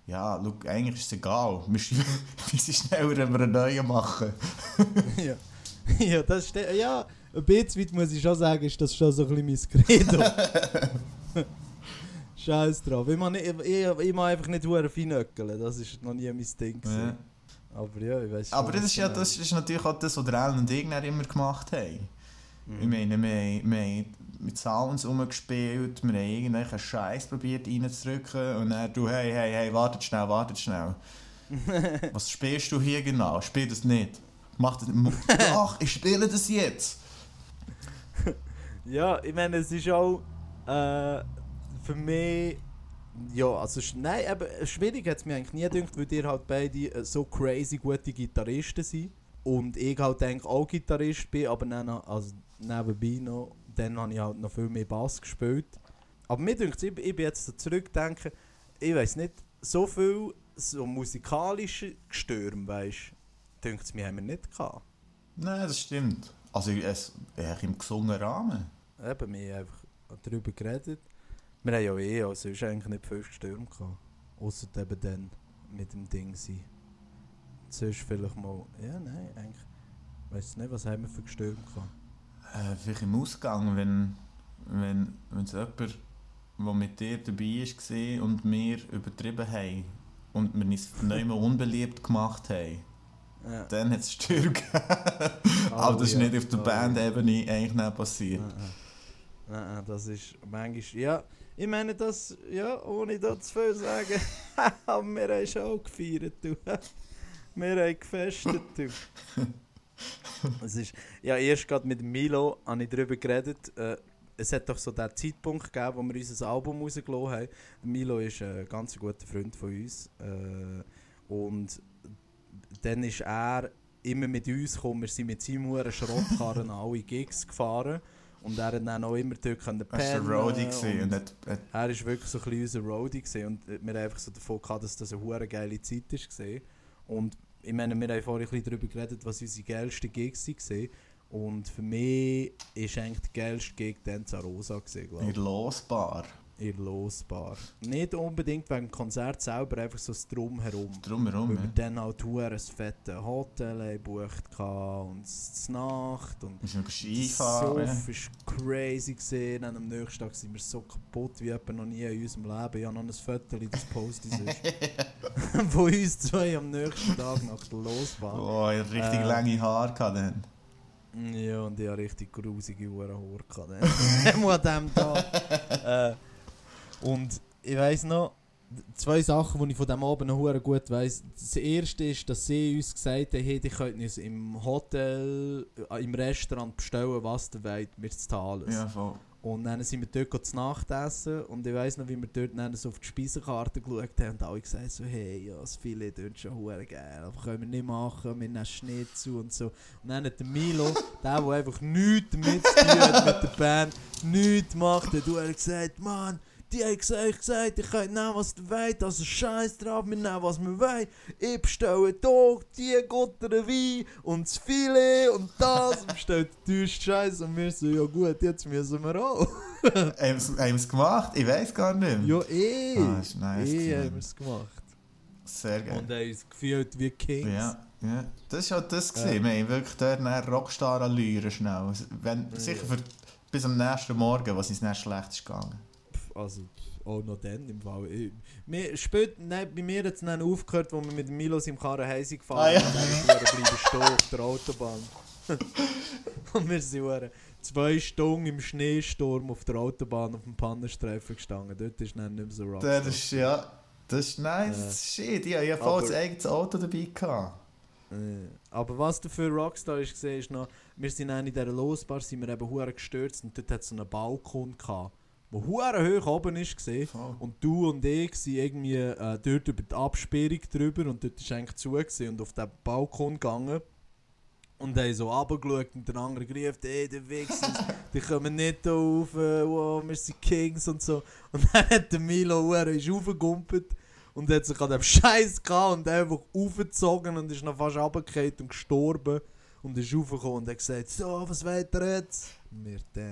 ja, look, eigentlich ist es egal. Wir müssen wir sind schneller, wenn wir einen neuen machen.
ja. ja, das stimmt. Ja, ein bisschen muss ich schon sagen, ist das schon so ein bisschen mein Credo. Scheiß drauf. Ich mag, nicht, ich, ich, ich mag einfach nicht hure feinöckeln, das ist noch nie mein Ding.
Ja.
Aber ja, ich weiß
Aber das ist ja das ist natürlich auch das, was der Alan und ich immer gemacht haben. Ich meine, wir, haben- wir haben mit Sounds rumgespielt, wir haben irgendwelchen Scheiß probiert reinzudrücken und dann du, hey, hey, hey, wartet schnell, wartet schnell. Was spielst du hier genau? Spiel das nicht. Mach das Doch, ich spiele das jetzt.
Ja, ich meine, es ist auch äh, für mich. Ja, also nein, aber schwierig hat es mir eigentlich nie gedacht, weil ihr halt beide äh, so crazy gute Gitarristen sind. Und ich halt eigentlich auch Gitarrist bin, aber dann, also nebenbei noch, dann habe ich halt noch viel mehr Bass gespielt. Aber mir denkt ich, ich bin jetzt so zurückdenken, ich weiß nicht, so viel so musikalische Gestürme, weißt du, denkt mir haben wir nicht gehabt.
Nein, das stimmt. Also es, eigentlich im gesungenen Rahmen.
Eben, wir haben einfach darüber geredet. Wir haben ja eh auch sonst eigentlich nicht viel gehabt. Außer eben dann mit dem Ding sein. Sonst vielleicht mal. Ja, nein, eigentlich. Weißt du nicht, was haben wir für gehabt?
Äh, vielleicht im Ausgang, wenn, wenn, es jemand, der mit dir dabei war und wir übertrieben haben und wir uns neu mal unbeliebt gemacht haben,
Ja.
dann hat es Stürme gegeben. Aber das ist nicht auf der
Oh,
Bandebene eigentlich nicht passiert.
Nein, das ist manchmal. Ja, ich meine, das. Ja, ohne da zu viel sagen. aber wir haben schon auch gefeiert, du. Wir haben gefestet, du. es ist, ja, erst gerade mit Milo habe ich darüber geredet. Äh, es hat doch so den Zeitpunkt gegeben, wo wir unser Album rausgelassen haben. Milo ist ein ganz guter Freund von uns. Äh, und dann ist er immer mit uns gekommen. Wir sind mit seinem Huren Schrottkarren alle Gigs gefahren. Und er hat dann auch immer dort können
Er war der
pennen
Roadie
und
und hat, hat
er war wirklich so ein bisschen unser Roadie gewesen. und äh, wir haben einfach so davon gehabt, dass das eine hure geile Zeit war. Und ich meine, wir haben vorhin ein bisschen darüber geredet, was unsere geilsten Gigs waren. Und für mich ist eigentlich die geilste Gig dann Zarosa gewesen,
in der Losbar.
Der Losbar. Nicht unbedingt wegen dem Konzert selber, einfach so das Drumherum.
Drumherum,
Weil wir
ja.
dann halt ein fettes Hotel gebucht und es Nacht und
Wir sind noch
das
Skifahren.
Sof war crazy gesehen. Am nächsten Tag sind wir so kaputt wie etwa noch nie in unserem Leben. Ich habe noch ein Foto, das postet ist. Von uns zwei am nächsten Tag nach der Losbahn.
Oh, ich hatte richtig
Äh.
lange Haare dann.
Ja, und ich hatte richtig grusige Huren Haare dann. an diesem Tag. äh, und ich weiss noch, zwei Sachen, die ich von diesem Abend noch gut weiss. Das erste ist, dass sie uns gesagt haben, hey, ihr könnt uns im Hotel, äh, im Restaurant bestellen, was ihr wollt, wir zahlen.
Ja, voll.
Und dann sind wir dort zu Nacht essen und ich weiss noch, wie wir dort dann so auf die Speisekarte geschaut haben und alle gesagt so, hey, ja, das Filet dort schon hure geil, aber können wir nicht machen, wir nehmen Schnitzel und so. Und dann hat der Milo, der, der einfach nichts damit zu tun hat mit der Band, nichts macht, hat gesagt, Mann, die haben gesagt, gesagt, ich könnt nehmen, was ihr wollt, also scheiß drauf, wir nehmen, was wir wollen. Ich bestelle hier, die Gotter Wein und das Filet und das und bestellt die Scheiß und wir so, ja gut, jetzt müssen wir auch.
Haben sie es gemacht? Ich weiß gar nicht mehr.
Ja, eh.
Ah, ist nice
eh haben wir es gemacht.
Sehr geil.
Und haben uns gefühlt wie Kings.
Ja, ja. Das war halt das.
Ja.
Wir haben wirklich dort Rockstar-Allüren schnell. Wenn,
Ja.
Sicher für, bis am nächsten Morgen, was uns nicht schlecht ist gegangen.
Also, auch noch dann im Fall. Ich, mir, spät, nein, bei mir hat es dann aufgehört, wo wir mit Milos im Karren heisig gefahren
Ah, ja.
und dann bleiben stehen auf der Autobahn. und wir sind zwei Stunden im Schneesturm auf der Autobahn auf dem Pannenstreifen gestanden. Dort ist dann nicht mehr so rock.
Das ist, ja, das ist nice.
Ja.
Shit, ja, ich hatte voll ein eigenes Auto dabei. Gehabt.
Äh, Aber was du für Rockstar ist gesehen, ist noch, wir sind dann in dieser Losbar, sind wir eben gestürzt und dort hat es so einen Balkon gehabt, wo hure hoch oben ist gesehen. Und du und ich sind irgendwie äh, dort über die Absperrung drüber und dort ist eigentlich zu gewesen und auf den Balkon gegangen. Und haben so runtergeschaut und der andere gerufen, ey, der Wichsers, die kommen nicht da rauf, äh, wow, wir sind Kings und so. Und dann hat der Milo ist raufgegumpelt und hat sich an dem Scheiß gehabt und einfach aufgezogen und ist noch fast runtergefallen und gestorben. Und ist raufgekommen und hat gesagt, so, was ihr jetzt?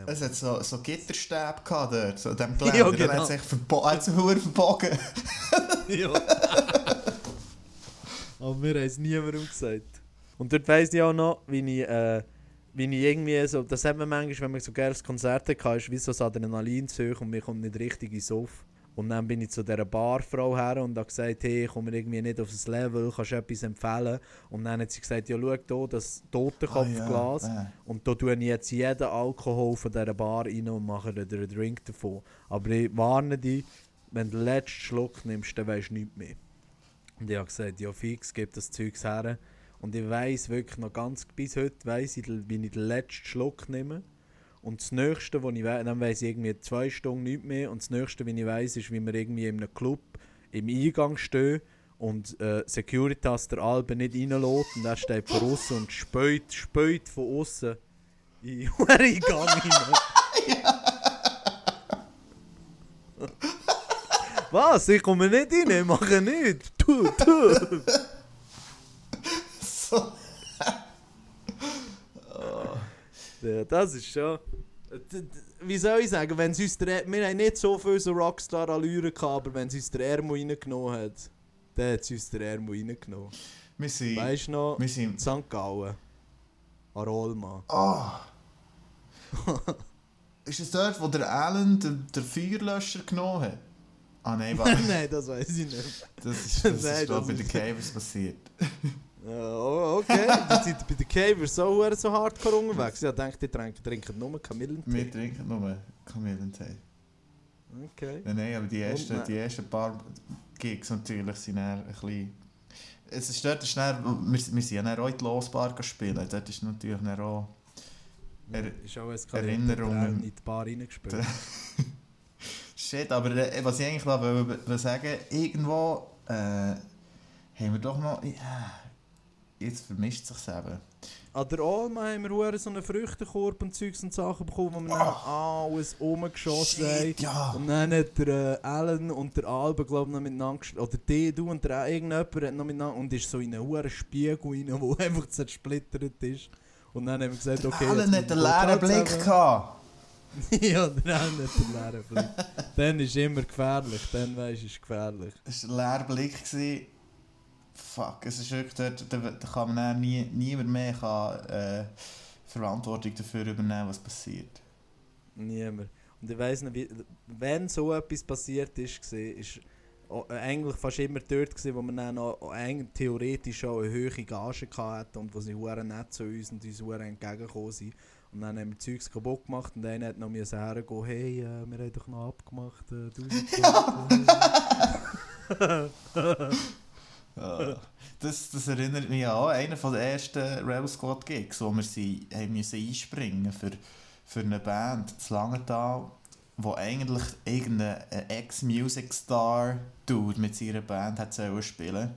Es hat so, so Gitterstäbe gehabt dort, so in diesem.
Ja,
Dann
genau.
hat es sich verbo hat sich verdammt verbogen.
Ja. Aber wir haben es niemandem gesagt. Und dort weiss ich auch noch, wie ich, äh, wie ich irgendwie so, das hat man manchmal, wenn man so gerne Konzerte hat, ist wie so das Adrenalin zu hoch und mir kommt nicht richtig ins Off. Und dann bin ich zu dieser Barfrau her und habe gesagt, hey, ich komme irgendwie nicht auf das Level, kannst du etwas empfehlen? Und dann hat sie gesagt, ja schau hier, das Totenkopfglas.
Ah, ja.
Und da tue ich jetzt jeden Alkohol von dieser Bar rein und mache dir einen Drink davon. Aber ich warne dich, wenn du den letzten Schluck nimmst, dann weisst du nichts mehr. Und ich habe gesagt, ja fix, gib das Zeugs her. Und ich weiss wirklich noch ganz, bis heute weiss ich, wie ich den letzten Schluck nehme. Und das nächste, was ich weiss, dann weiss ich irgendwie zwei Stunden nichts mehr. Und das nächste, was ich weiss, ist, wie wir irgendwie in einem Club im Eingang stehen und äh, Securitas der Alben nicht reinlässt und er steht von außen und späut, späut von außen in den Eingang rein. Was? Ich komme nicht rein, ich mache nichts. Tu, tu.
So.
Ja, das ist schon. Wie soll ich sagen, wenn uns der, wir haben nicht so viel so Rockstar-Allüren gehabt, aber wenn es uns der Ermo reingenommen hat, dann hat es uns der Ermo reingenommen.
Wir sind...
Weißt du noch,
Wir sind...
St. Gallen, Arolma.
Ah. ist es dort, wo der Alan den, den Feuerlöscher genommen hat? Ah nein, warte.
Nein, das weiß ich nicht.
Das ist, das
Nein,
ist glaub,
das
bei den
ist-
Cavers passiert.
Oh, okay, ihr seid bei den Cavers so, so hardcore unterwegs. Ja, denkt, ihr trinkt, trinkt nur Kamillentee.
Wir trinken nur Kamillentee.
Okay.
Nein, nein, aber die ersten,
nein.
die ersten paar Gigs natürlich sind dann ein bisschen... Es ist dort ist dann, wir, wir sind ja auch in die Losbar gespielt. Dort ist natürlich dann auch... Er-
ist auch
Erinnerungen.
er in die Bar reingespielt.
Shit, aber was ich eigentlich noch sagen irgendwo äh, haben wir doch noch... Ja, jetzt vermischt sich eben.
An der Alma haben wir so einen Früchtekorb und Zeugs und Sachen bekommen, wo wir dann alles umgeschossen haben.
Ja!
Und dann hat der äh, Alan und der Alba, glaube ich, noch miteinander gesch- Oder die, du und der irgendjemand hat noch miteinander... Und ist so in einen hohen Spiegel rein, der einfach zersplittert ist. Und dann haben wir gesagt, okay...
Alan hat einen leeren Blick gehabt.
ja, der Alan hat einen leeren Blick. dann ist immer gefährlich, dann weisst du, ist gefährlich.
Es war ein leerer Blick. gewesen. Fuck, es ist wirklich dort, da, da kann man nie, niemand mehr kann, äh, Verantwortung dafür übernehmen, was passiert.
Niemand. Und ich weiss nicht, wie, wenn so etwas passiert ist, war, ist eigentlich fast immer dort, gewesen, wo man dann eigentlich theoretisch auch eine hohe Gage hatte und wo sie hure nett zu uns und uns hure entgegengekommen sind. Und dann haben wir Zeugs kaputt gemacht und einer hat noch müssen hergehen, hey, äh, wir haben doch noch abgemacht, äh, 1000
Ja. Das, das erinnert mich an einen von den ersten Rebel Squad Gigs, wo wir sie haben müssen einspringen für, für eine Band zu Langenthal, wo eigentlich irgendein Ex-Music-Star Dude mit seiner Band hat spielen.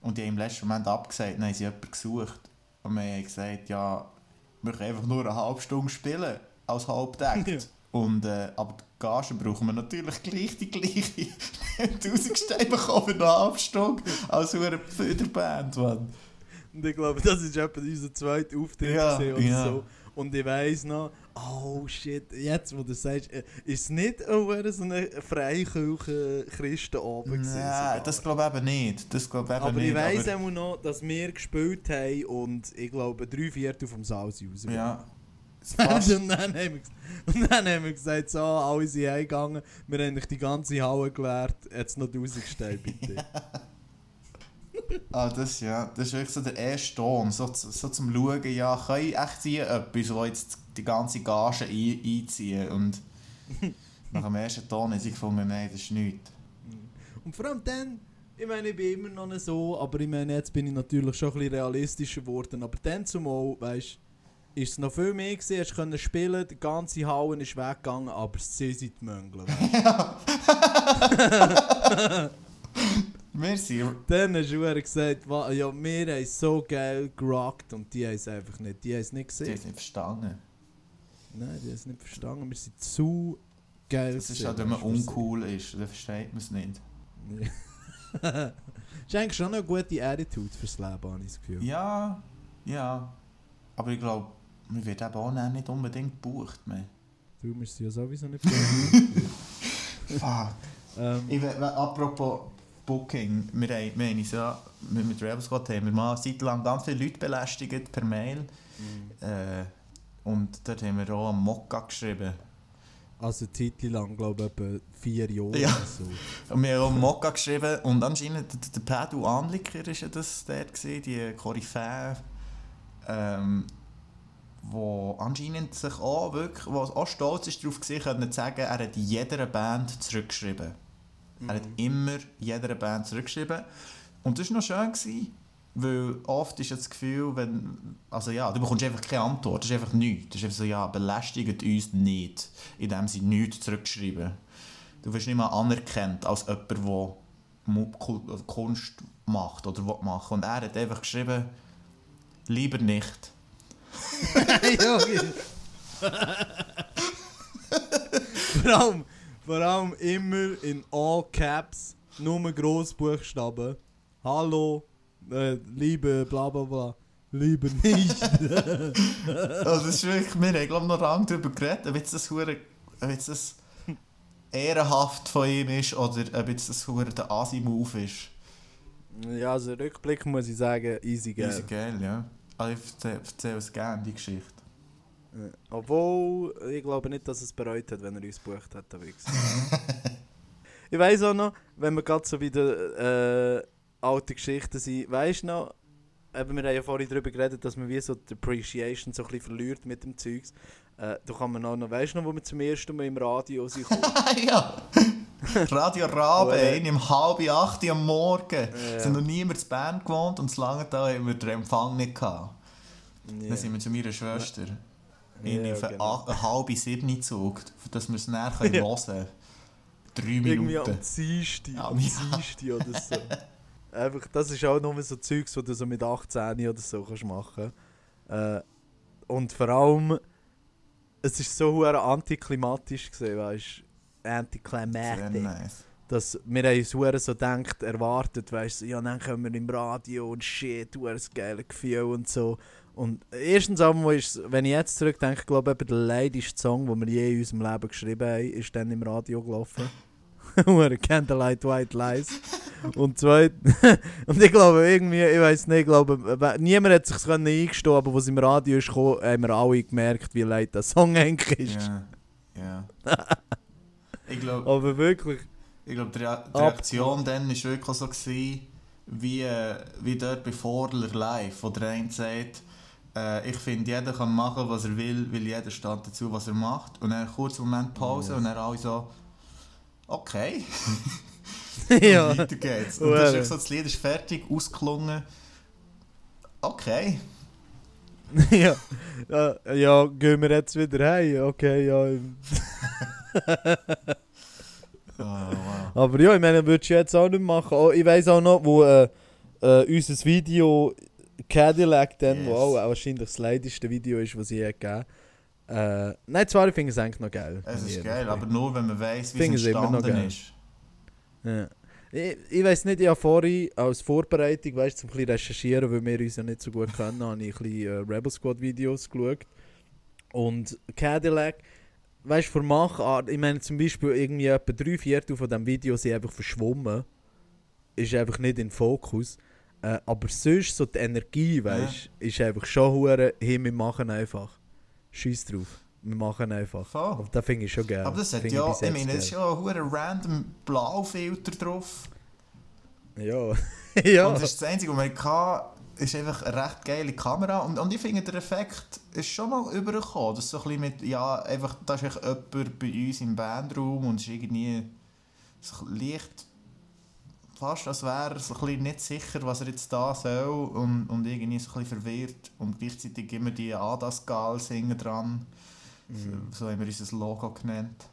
Und die haben im letzten Moment abgesagt, dann haben sie jemanden gesucht. Und wir haben gesagt, ja, wir können einfach nur eine halbe Stunde spielen als Hauptakt. Und, äh, aber die Gage brauchen wir natürlich gleich die gleiche. 1000 Steine bekommen halbe Stunde als eine Förderband, Mann.
Und ich glaube, das ist etwa unser zweiter Auftritt
Ja,
oder
ja.
so. Und ich weiss noch, oh shit, jetzt wo du sagst, äh, ist es nicht auch so eine freikirche Christenabend gewesen?
Nein, das glaube ich eben nicht. Das glaube ich
Aber
nicht.
ich weiss
aber,
auch noch, dass wir gespielt haben und ich glaube, drei Viertel vom Saal sind rausgekommen.
ja,
und, dann haben wir, ges- und dann haben wir gesagt, so, alle sind heimgegangen, wir haben eigentlich die ganze Halle geleert, jetzt noch rausgestellt, bitte.
ah, das, ja, das ist wirklich so der erste Ton, so, so zum Schauen, ja, kann ich echt hier etwas, wo jetzt die ganze Gage ein, einziehen und nach dem ersten Ton haben sie gefunden, nein, das ist nichts.
Und vor allem dann, ich meine, ich bin immer noch nicht so, aber ich meine, jetzt bin ich natürlich schon ein bisschen realistischer geworden. Aber dann zumal, weißt du, ist es noch viel mehr gewesen, hast können spielen, die ganze Halle ist weggegangen, aber sie sind die Möngle.
Wir sind,
dann hast du gesagt, ja, wir haben so geil gerockt und die haben es einfach nicht, die haben es nicht
die haben
gesehen.
es nicht verstanden.
Nein, die haben es nicht verstanden, wir sind zu geil
Das ist
gewesen,
halt, wenn man uncool ist, dann versteht man es nicht.
sie. ist eigentlich schon eine gute Attitude fürs Leben, habe ich das Gefühl.
Ja, ja. Aber ich glaube, wir werden eben auch nicht unbedingt gebucht mehr.
Du, wir sind ja sowieso nicht
Fuck.
ähm,
Ich, apropos Booking, wir haben, wir haben ja mit, mit Rebel Squad haben wir mal eine Zeit lang ganz viele Leute belästigt per Mail. Äh, und dort haben wir auch am Mokka geschrieben.
Also Titel lang, glaube ich, etwa vier Jahre
Ja.
oder so.
Und wir haben auch Mokka geschrieben und anscheinend der, der Pedro Anliker war ja das dort, gewesen, die Koryphäe, ähm, anscheinend sich auch wirklich, wo auch stolz ist darauf gewesen, können sagen, er hat jeder Band zurückgeschrieben. Er hat immer jeder Band zurückgeschrieben. Und das war noch schön, gewesen, weil oft ist das Gefühl, wenn, also ja, du bekommst einfach keine Antwort, das ist einfach nichts. Das ist einfach so, ja, belästigt uns nicht, indem sie nichts zurückschreiben. Du wirst nicht mal anerkannt als jemand, der also Kunst macht oder will machen. Und er hat einfach geschrieben, lieber nicht.
Junge. vor, allem, vor allem immer in all caps, nur Grossbuchstaben. Hallo, äh, liebe bla bla bla. Lieber nicht.
Also das ist wirklich, wir haben glaube noch lange darüber geredet, ob jetzt das, hure- ob jetzt das ehrenhaft von ihm ist oder ob jetzt das hure der Asi-Move ist.
ja, also Rückblick muss ich sagen, easy geil.
Easy geil, ja. Also ich erzähle, erzähle es gerne, die Geschichte.
Ja. Obwohl, ich glaube nicht, dass es bereut hat, wenn er uns gebucht hat. der ich weiss auch noch, wenn wir gerade so wieder äh, alte Geschichten sind, weißt du noch, eben, wir haben ja vorhin darüber geredet, dass man wie so die Appreciation so ein bisschen verliert mit dem Zeugs. Äh, da kann man auch noch, weißt du noch, wo wir zum ersten Mal im Radio sind
ja! Radio Rabe,
Oder-
ein um halb acht am Morgen.
Ja.
Sind noch niemand in Bern gewohnt und lange da haben wir den Empfang nicht gehabt.
Ja.
Dann sind wir zu meiner Schwester.
Ja,
in auf
genau.
eine halbe sieben gezog, dass wir es näher hören können. Drei
Irgendwie
Minuten.
am Dienstag,
Ja,
am
ja.
Dienstag oder so. Einfach, das ist auch nur so Zeugs, das du so mit 18 oder so kannst machen äh, Und vor allem, es ist so hure antiklimatisch gesehen, weißt du? Antiklimatisch.
nice.
Dass wir uns hure so denkt, erwartet, weißt du, ja, dann kommen wir im Radio und shit, hure das geile Gefühl und so. Und erstens einmal ist, wenn ich jetzt zurückdenke, glaube ich, der leidigste Song, den wir je in unserem Leben geschrieben haben, ist dann im Radio gelaufen. Candlelight White Lies. Und zweitens, und ich glaube irgendwie, ich weiß nicht, ich glaube, niemand hat sich eingestehen, aber als im Radio ist gekommen, haben wir alle gemerkt, wie leid der Song eigentlich ist.
Ja. ja. ich glaube,
Aber wirklich,
ich glaub, die, Rea die
Ab-
Reaktion dann war wirklich so, gewesen, wie, äh, wie dort bei Vorler live, wo der eine sagt, äh, ich finde, jeder kann machen, was er will, weil jeder steht dazu, was er macht. Und dann kurz einen Moment Pause
Ja.
und dann alle so, okay.
ja.
Und weiter geht's. Und das ist so, das Lied ist fertig, ausgelungen. Okay.
ja. ja. Ja, gehen wir jetzt wieder heim? Okay, ja.
Oh, wow.
Aber ja, ich meine, würdest du jetzt auch nicht machen. Oh, ich weiß auch noch, wo äh, äh, unser Video Cadillac dann,
Yes.
wo auch wahrscheinlich das leidigste Video ist, was ich je gegeben äh, Nein, zwar, ich finde es eigentlich noch geil.
Es
ich
ist geil, aber nur wenn man weiss, wie es entstanden ist.
Ja. Ich, ich weiß nicht, ich habe vorhin als Vorbereitung, weißt, zum ein bisschen recherchieren, weil wir uns ja nicht so gut kennen, habe ich ein bisschen äh, Rebel Squad Videos geschaut. Und Cadillac, weißt du, für Machart, ich meine zum Beispiel irgendwie etwa drei Viertel von diesem Video sind einfach verschwommen. Ist einfach nicht in Fokus. Äh, aber sonst so die Energie, weißt du, ist einfach schon hure hin Machen einfach. Scheiß drauf. Wir machen einfach.
Voll.
Aber das finde ich schon geil.
Aber das hat ja, ich
jetzt
meine, es ist ja ein hoher random Blaufilter drauf.
Ja. ja.
Und das ist das Einzige, was wir hatten, ist einfach eine recht geile Kamera. Und, und ich finde, der Effekt ist schon mal übergekommen. Das ist so ein bisschen mit, ja, einfach, da ist jemand bei uns im Bandraum und es ist irgendwie so leicht, fast als wäre er so ein bisschen nicht sicher, was er jetzt da soll und, und irgendwie so ein bisschen verwirrt. Und gleichzeitig immer die Adas-Gal singen dran.
Mhm.
So haben wir unser Logo genannt.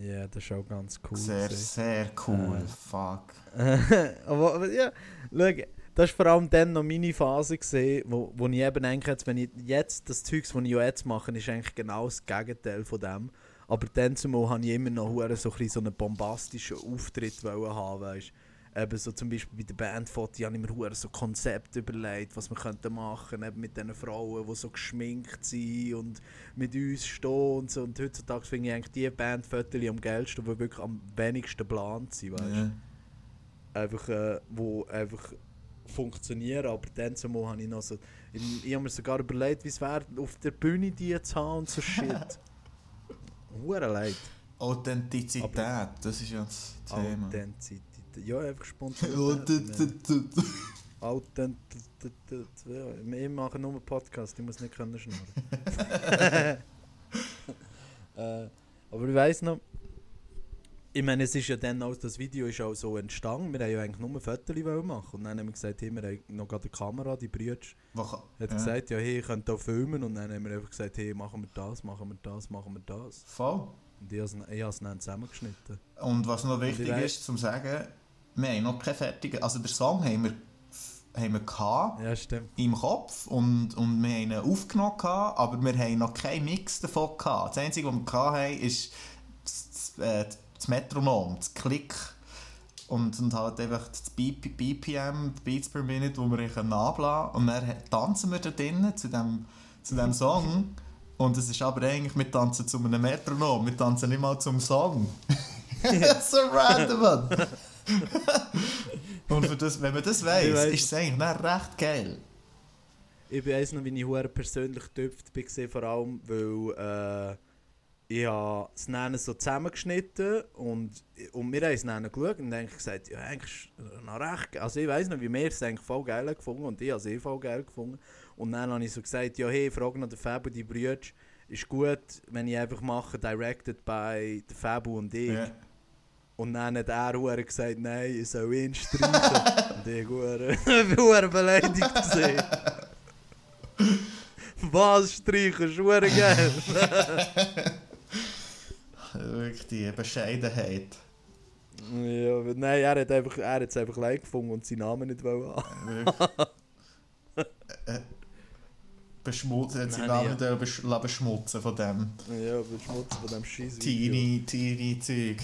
Ja, das ist auch ganz cool.
Sehr,
gewesen.
sehr cool.
Äh.
Fuck.
aber, aber ja, schau, das war vor allem dann noch meine Phase, gewesen, wo, wo ich eben jetzt, wenn ich jetzt das Zeugs, das ich jetzt mache, ist eigentlich genau das Gegenteil von dem. Aber dann zumal habe ich immer noch so, ein so einen bombastischen Auftritt haben, weißt Eben so zum Beispiel bei der Bandfoto habe ich mir so Konzept überlegt, was wir könnten machen, eben mit diesen Frauen, die so geschminkt sind und mit uns stehen und so. Und heutzutage finde ich eigentlich die Bandfotos am geilsten, die wirklich am wenigsten geplant sind, weißt
Ja.
einfach, äh, wo einfach funktionieren, aber dann zumal habe ich noch so, ich, ich habe mir sogar überlegt, wie es wäre, auf der Bühne die zu haben und so shit. Hure leid.
Authentizität, das ist ja das Thema.
Authentizität. Ja, einfach spontan.
Authentizität.
Authentizität. Ja, ich mache nur einen Podcast, ich muss nicht können schnurren. äh, aber ich weiss noch, ich meine, es ist ja dann auch, das Video ist auch so entstanden, wir haben ja eigentlich nur Fotos wollen machen und dann haben wir gesagt, hey, wir haben noch gerade eine Kamera, die
kann-
hat
ja.
gesagt, ja, hey, ihr könnt auch filmen und dann haben wir einfach gesagt, hey, machen wir das, machen wir das, machen wir das.
Voll.
Und ich habe es dann zusammengeschnitten.
Und was noch wichtig ist, zum sagen, wir haben noch keine fertige, also der Song haben wir, haben wir gehabt,
Ja, stimmt.
im Kopf und, und wir haben ihn aufgenommen, gehabt, aber wir haben noch keinen Mix davon gehabt. Das Einzige, was wir haben, ist das, das, äh, das Metronom, das Klick und, und halt einfach das BP, BPM, Beats per Minute, wo wir können ablassen Und dann tanzen wir da drinnen zu dem, zu dem Song. Und es ist aber eigentlich, wir tanzen zu einem Metronom, wir tanzen nicht mal zum Song. so random, Mann. Und für das, wenn man das
Ich
weiss, ist es eigentlich dann recht geil.
Ich weiß noch, wie ich hure persönlich war, gewesen, vor allem, weil äh, ich es dann so zusammengeschnitten und, und wir haben es dann geschaut und dann gesagt, ja, eigentlich ist noch recht geil. Also ich weiß noch, wie wir es eigentlich voll geil gefunden und ich habe es eh voll geil gefunden. Und dann habe ich so gesagt, ja, hey, frag noch den Fabu, die Brüder, ist gut, wenn ich einfach mache, directed by der Fabu und ich.
Ja.
Und dann hat er hure gesagt, nein, ich soll ihn streichen. und ich war beleidigt. gewesen. Was streichen, ist hure geil.
Wirklich die Bescheidenheit.
ja, nein, er hat einfach, er hat es einfach leid gefunden und seinen Namen nicht wollen.
Wirklich. Äh, Beschmutzen, hat sie
Nein,
Namen
ja.
beschmutzen von dem
Ja, beschmutzen von dem scheiß
teeny, teeny Zeug.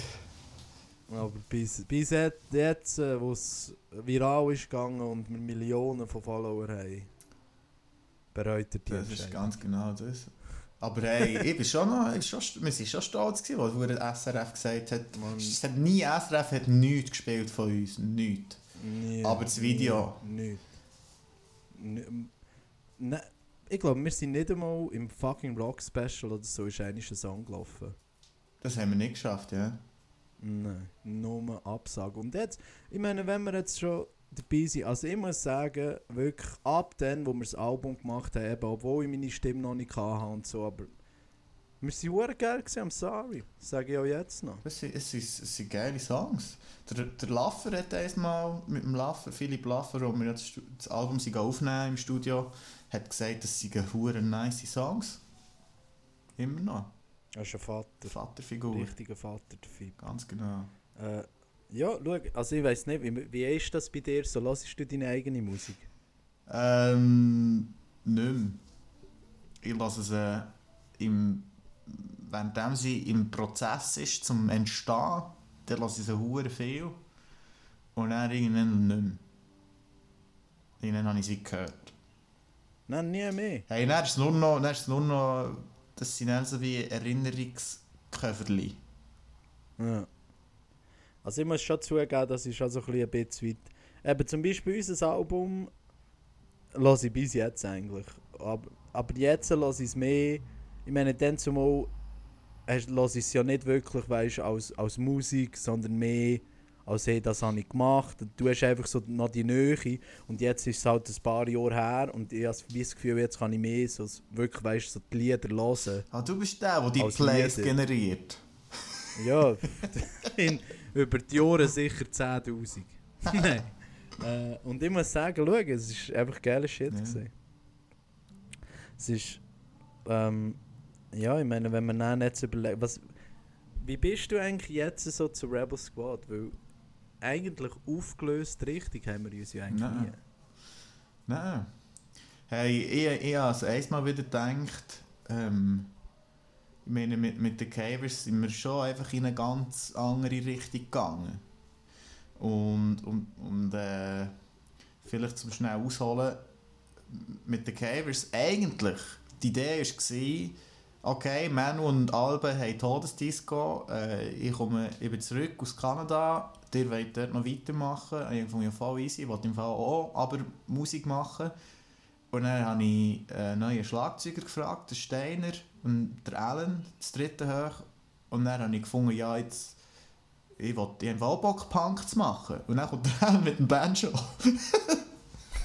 Aber bis, bis jetzt, äh, wo es viral ist gegangen und wir Millionen von Followern haben, bereut er die
Das ist ganz genau das. Aber hey, ich bin schon noch, ich schon, wir sind schon stolz gewesen, als wo der SRF gesagt hat,
Man-
es hat nie, SRF hat nichts gespielt von uns, nichts.
Nie,
Aber das Video?
nie, Nicht. Nicht. Ne, ich glaube, wir sind nicht einmal im fucking Rock Special oder so, ist eigentlich ein Song gelaufen.
Das haben wir nicht geschafft, ja.
Nein, nur Absage. Und jetzt, ich meine, wenn wir jetzt schon dabei sind, also ich muss sagen, wirklich ab dann, wo wir das Album gemacht haben, obwohl ich meine Stimme noch nicht hatte und so, aber wir waren hure geil, gewesen, I'm sorry. Das sage ich auch jetzt noch.
Es sind, es sind, es sind geile Songs. Der, der Laffer hat einmal mit dem Laffer, Philipp Laffer, wo wir jetzt das Album aufnehmen im Studio, hat gesagt, das seien hure nice Songs. Immer noch.
Er ist ein Vater,
Vaterfigur.
richtiger Vater, der Fieb.
Ganz genau.
Äh, ja, schau, also ich weiß nicht, wie, wie ist das bei dir? So hörst du deine eigene Musik?
Ähm, nicht mehr. Ich lasse es äh, im, währenddem sie im Prozess ist, zum Entstehen, dann lasse ich sie hure viel. Und dann irgendwann nicht mehr. Irgendwann habe ich sie gehört.
Nein, nie mehr.
Hey, dann ist es nur noch, dann ist es nur noch das sind dann so wie Erinnerungsköfferli.
Ja. Also ich muss schon zugeben, das ist schon so ein bisschen weit. Eben zum Beispiel unser Album höre ich bis jetzt eigentlich. Aber, aber jetzt höre ich es mehr ich meine, dann zumal hast- lass ich es ja nicht wirklich, weißt, als, als Musik, sondern mehr als hey, das habe ich gemacht. Und Du hast einfach so noch die Nähe und jetzt ist es halt ein paar Jahre her und ich habe das Gefühl, jetzt kann ich mehr so, wirklich, weißt, so die Lieder hören.
Ah, du bist der, der die Plays
Lieder.
generiert.
Ja, in, über die Jahre sicher 10'000. Nein. Äh, und ich muss sagen, schau, es ist einfach geiler Shit
Ja.
gewesen. Es ist, ähm, ja, ich meine, wenn man dann jetzt überlegt, was, wie bist du eigentlich jetzt so zu Rebel Squad? Weil eigentlich aufgelöst richtig haben wir uns ja eigentlich
Nein.
nie.
Nein. Hey, ich, ich habe also einmal wieder gedacht, ähm, ich meine, mit, mit den Cavers sind wir schon einfach in eine ganz andere Richtung gegangen. Und, und, und äh, vielleicht zum schnell ausholen, mit den Cavers eigentlich, die Idee war, okay, Manu und Albe haben Todesdisco, äh, ich komme ich bin zurück aus Kanada, ihr wollt dort noch weitermachen, ich fand voll easy, ich wollte im Fall auch aber Musik machen. Und dann habe ich einen neuen Schlagzeuger gefragt, den Steiner und der Alan, das dritte hoch. Und dann habe ich gefunden, ja, jetzt, ich wollte ich habe Bock, Punk zu machen. Und dann kommt der Alan mit dem Banjo.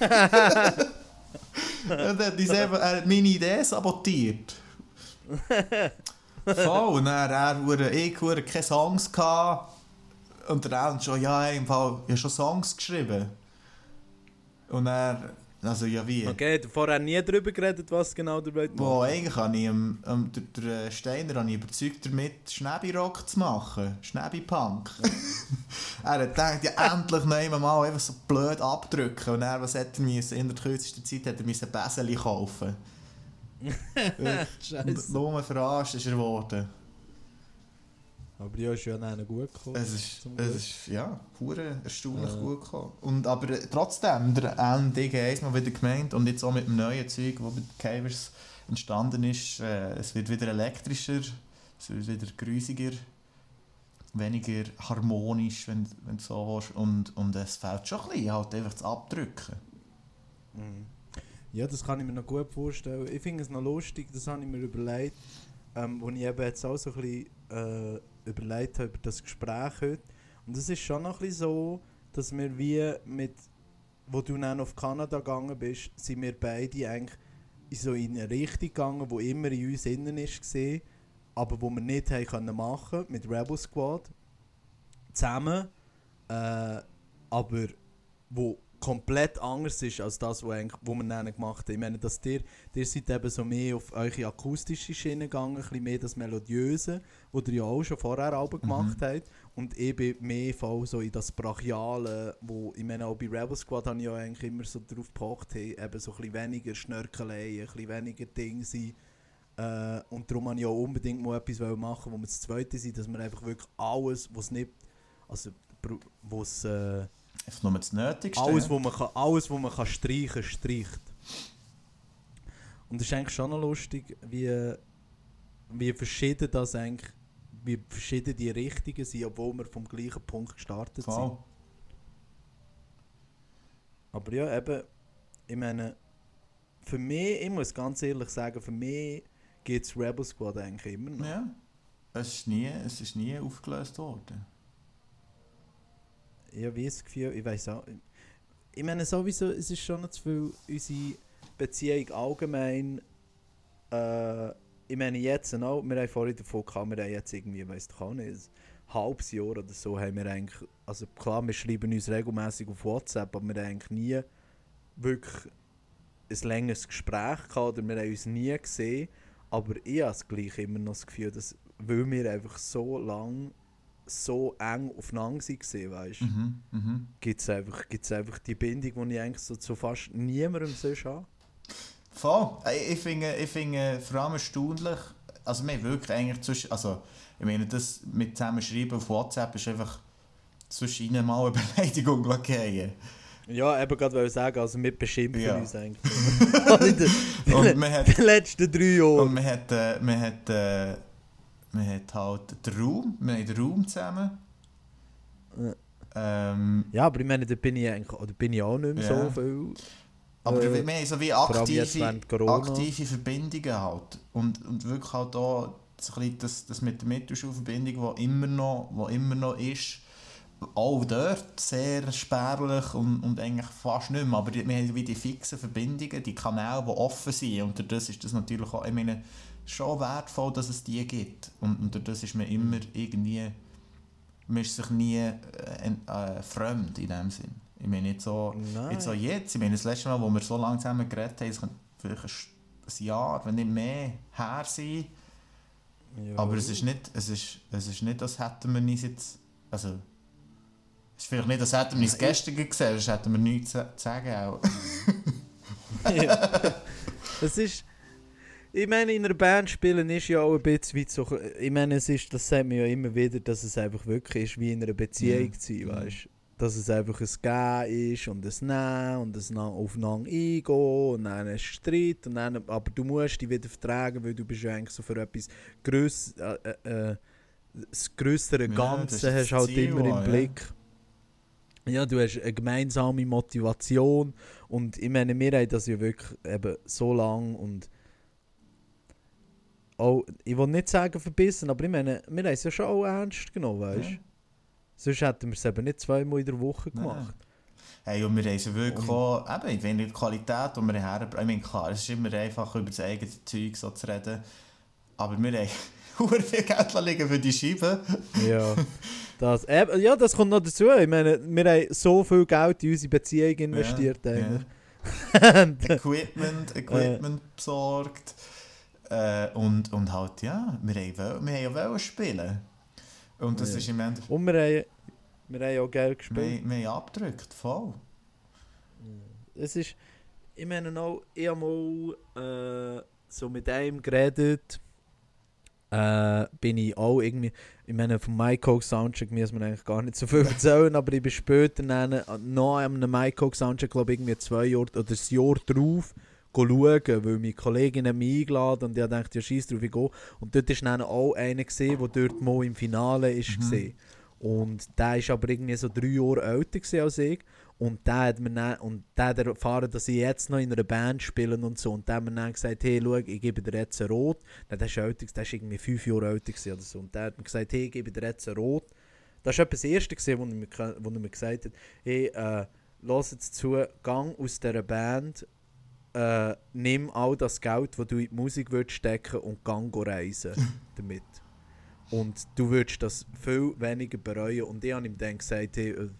und dann hat er hat meine Idee sabotiert. Voll, und dann er, hure- ich hure keine Songs gehabt. Und der Alan schon, ja, im Fall, ich habe schon Songs geschrieben. Und er, also ja wie?
Okay, du vorher nie darüber geredet, was genau willst machen.
Boah, eigentlich habe ich ähm, ähm, der, der Steiner habe ich überzeugt damit, Schnäbi-Rock zu machen. Schnäbi-Punk. er hat gedacht, ja endlich noch einmal einfach so blöd abdrücken. Und er, was hat er müssen? In der kürzesten Zeit hat er müssen Bäseli kaufen. Und
Scheiße.
nur verarscht ist er geworden.
Aber ja, ist ja dann gut gekommen.
Es ist, es ist ja, hure erstaunlich
Ja.
gut gekommen. Und, aber äh, trotzdem, der Alan DG mal wieder gemeint und jetzt auch mit dem neuen Zeug, das mit Cavers entstanden ist, äh, es wird wieder elektrischer, es wird wieder grusiger, weniger harmonisch, wenn, wenn du so willst. Und, und es fällt schon ein bisschen, halt einfach zu abdrücken.
Mhm. Ja, das kann ich mir noch gut vorstellen. Ich finde es noch lustig, das habe ich mir überlegt, ähm, als ich eben jetzt auch so ein bisschen äh, überlegt habe über das Gespräch heute. Und es ist schon noch ein bisschen so, dass wir wie mit, wo du dann auf Kanada gegangen bist, sind wir beide eigentlich so in eine Richtung gegangen, wo immer in uns innen ist aber wo wir nicht haben können machen mit Rebel Squad zusammen, äh, aber wo komplett anders ist als das, was eigentlich- wo wir dann gemacht haben. Ich meine, dass ihr, ihr seid eben so mehr auf eure akustische Schiene gegangen, ein bisschen mehr das Melodiöse, wo ihr ja auch schon vorher Alben gemacht habt. Und ich bin mehr voll so in das Brachiale, wo, ich meine, auch bei Rebel Squad habe ich ja eigentlich immer so drauf gepocht, hey, eben so ein bisschen weniger Schnörkelei, ein bisschen weniger Dinge sein. Äh, und darum wollte ich auch unbedingt mal etwas machen, wo wir das Zweite sind, dass wir einfach wirklich alles, was nicht, also, was äh,
Einfach nur das Nötigste.
alles, wo man kann, alles, wo man kann streichen, streicht. Und es ist eigentlich schon noch lustig, wie, wie verschieden das eigentlich, wie verschieden die Richtungen sind, obwohl wir vom gleichen Punkt gestartet sind.
Voll.
Aber ja, eben, ich meine, für mich, ich muss ganz ehrlich sagen, für mich geht es Rebel Squad eigentlich immer noch.
Ja. Es ist, nie, es ist nie aufgelöst worden.
Habe wie das Gefühl, ich weiß auch. Ich meine sowieso, es ist schon zu viel unsere Beziehung allgemein. Äh, ich meine jetzt auch, wir haben vorhin davon gehabt, wir haben jetzt irgendwie, weiss ich auch nicht, ein halbes Jahr oder so haben wir eigentlich, also klar, wir schreiben uns regelmäßig auf WhatsApp, aber wir haben eigentlich nie wirklich ein längeres Gespräch gehabt oder wir haben uns nie gesehen. Aber ich habe gleich immer noch das Gefühl, dass, weil wir einfach so lang so eng aufeinander waren, weißt du,
Mhm. Mhm.
gibt es einfach, gibt's einfach die Bindung, die ich eigentlich so zu fast niemandem sonst habe.
Voll. Ich, finde, ich finde vor allem erstaunlich, also wir wirklich eigentlich zwischen, also ich meine, das mit zusammenschreiben auf WhatsApp ist einfach zwischen ihnen mal eine Beleidigung gehen.
Ja, eben gerade wollte ich sagen, also wir beschimpfen
Ja.
uns eigentlich. in den,
Und man hat,
den letzten drei
und
Jahren.
man hat, äh, man hat, äh, man hat halt den Raum, wir haben den Raum zusammen.
Ja.
Ähm,
Ja, aber ich meine, da bin ich oder bin ich auch nicht mehr
Ja.
so viel.
Aber
Äh,
wir haben so wie aktive, aktive Verbindungen halt. Und, und wirklich halt auch das, das mit der Mittelschulverbindung, die immer noch, wo immer noch ist, auch dort sehr spärlich und, und eigentlich fast nicht mehr. Aber wir haben wie die fixen Verbindungen, die Kanäle, die offen sind. Und das ist das natürlich auch, ich meine, schon wertvoll, dass es die gibt. Und, und durch das ist man immer irgendwie, man ist sich nie äh, äh, fremd in dem Sinn. Ich meine nicht so,
Nein.
jetzt so jetzt, ich meine das letzte Mal, wo wir so lange zusammen geredet haben, es könnte vielleicht ein, Jahr, wenn nicht mehr, her sein.
Ja.
Aber es ist nicht, es ist, es ist nicht, als hätten wir uns jetzt, also, es ist vielleicht nicht, als hätten wir uns gestern gesehen, sonst hätten wir nichts zu sagen auch.
Es ist. Ich meine, in einer Band spielen ist ja auch ein bisschen wie so. Ich meine, es ist, das sagt man ja immer wieder, dass es einfach wirklich ist, wie in einer Beziehung
Mhm.
zu sein, weißt Dass es einfach ein Gehen ist und ein Nehmen und ein Na- aufeinander eingehen und dann ein Streit. Und dann, aber du musst dich wieder vertragen, weil du bist ja eigentlich so für etwas gröss, äh, äh, äh, das grössere
Ja, das
Ganze hast halt
Ziel
immer im
ja.
Blick. Ja, du hast eine gemeinsame Motivation und ich meine, wir haben das ja wirklich eben so lang und auch, ich will nicht sagen verbissen, aber ich meine, wir haben es ja schon auch ernst genommen, weißt du?
Ja.
Sonst hätten wir es eben nicht zweimal in der Woche
Nein.
gemacht.
Hey, und wir haben sie wirklich auch, eben, ich meine, die Qualität, die wir herbringen, ich meine, klar, es ist immer einfach, über das eigene Zeug so zu reden, aber wir haben viel Geld liegen für die Scheiben.
Ja, das, eben, ja, das kommt noch dazu. Ich meine, wir haben so viel Geld in unsere Beziehung investiert
Ja,
eigentlich. Und,
Equipment, Equipment besorgt. Äh, und, und halt, ja, wir haben, wir ja wollen spielen. Und das
Ja.
ist im Endeffekt,
und wir haben, wir haben auch
wir,
gespielt.
wir haben abgedrückt, voll.
Es ist, ich meine auch, ich habe mal äh, so mit einem geredet, äh, bin ich auch irgendwie, ich meine vom MyCoke Soundcheck muss man eigentlich gar nicht so viel erzählen, aber ich bin später dann, noch an einem MyCoke Soundcheck, glaube ich, irgendwie zwei Jahre oder ein Jahr drauf, schauen, weil meine Kollegin hat mich eingeladen und ich dachte, ja scheiß drauf, ich gehe. Und dort war dann auch einer, gesehen, der dort mal im Finale ist
Mhm.
Und der ist aber irgendwie so drei Jahre älter als ich. Und der hat mir dann, und der hat erfahren, dass ich jetzt noch in einer Band spiele und so. Und der hat mir dann gesagt, hey, schau, ich gebe dir jetzt ein Rot. Dann, der ist älter, der ist irgendwie fünf Jahre älter oder so. Und der hat mir gesagt, hey, ich gebe dir jetzt ein Rot. Das war etwas das Erste, gewesen, wo, er mir, wo er mir gesagt hat, hey, äh, lass jetzt zu, gang aus dieser Band, äh, nimm all das Geld, das du in die Musik willst stecken und gang reisen damit. Und du würdest das viel weniger bereuen. Und ich habe ihm dann gesagt, hey, äh,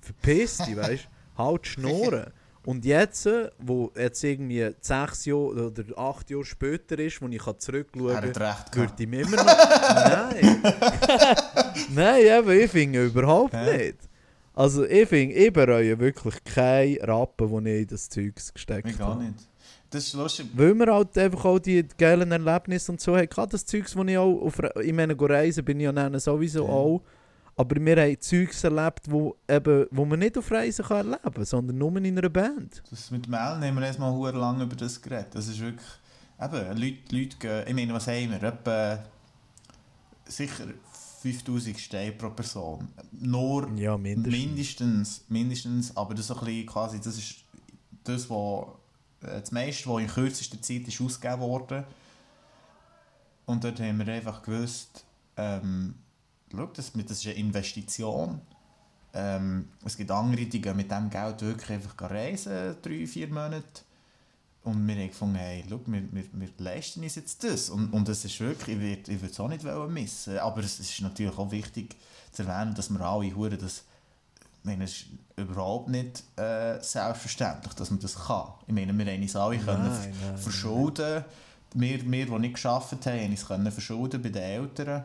verpiss dich, weißt du, halt Schnurren. Und jetzt, äh, wo jetzt irgendwie sechs Jahre oder acht Jahre später ist, wo ich zurückschauen kann, würde ich mir immer noch... Nein! Nein, eben, ich finde überhaupt
Hä?
nicht. Also ich finde, ich bereue wirklich keinen Rappen, den ich in das Zeugs gesteckt
Ich gar
habe.
nicht. Das ist lustig.
Weil wir halt einfach auch die geilen Erlebnisse und so. Gerade das Zeugs, wo ich auch auf ich meine, reisen bin ich ja dann sowieso
Ja.
auch. Aber wir haben Zeugs erlebt, wo, eben, wo man nicht auf Reisen kann erleben kann, sondern nur in einer Band.
Das mit Mel haben wir erst mal hure lang über das geredet. Das ist wirklich. Eben, Leute, Leute gehen. Ich meine, was haben wir? Etwa. Sicher 5000 Steine pro Person. Nur
Ja, mindestens.
mindestens. Mindestens. Aber das ist so ein bisschen quasi. Das ist das, was. äh, Das meiste, was in kürzester Zeit ist ausgegeben wurde. Und dort haben wir einfach gewusst. Ähm, schau, das, das ist eine Investition. Ähm, es gibt andere, die gehen mit diesem Geld wirklich einfach reisen, drei, vier Monate. Und wir haben gefunden, hey, schau, wir, wir, wir leisten uns jetzt das. Und, und das ist wirklich, ich würde ich es auch nicht missen. Aber es ist natürlich auch wichtig zu erwähnen, dass wir alle Huren das. Ich meine, es ist überhaupt nicht äh, selbstverständlich, dass man das kann. Ich meine, wir haben uns alle können
Nein, nein,
verschulden. Wir, wir, die nicht geschafft haben, haben uns können verschulden bei den Eltern.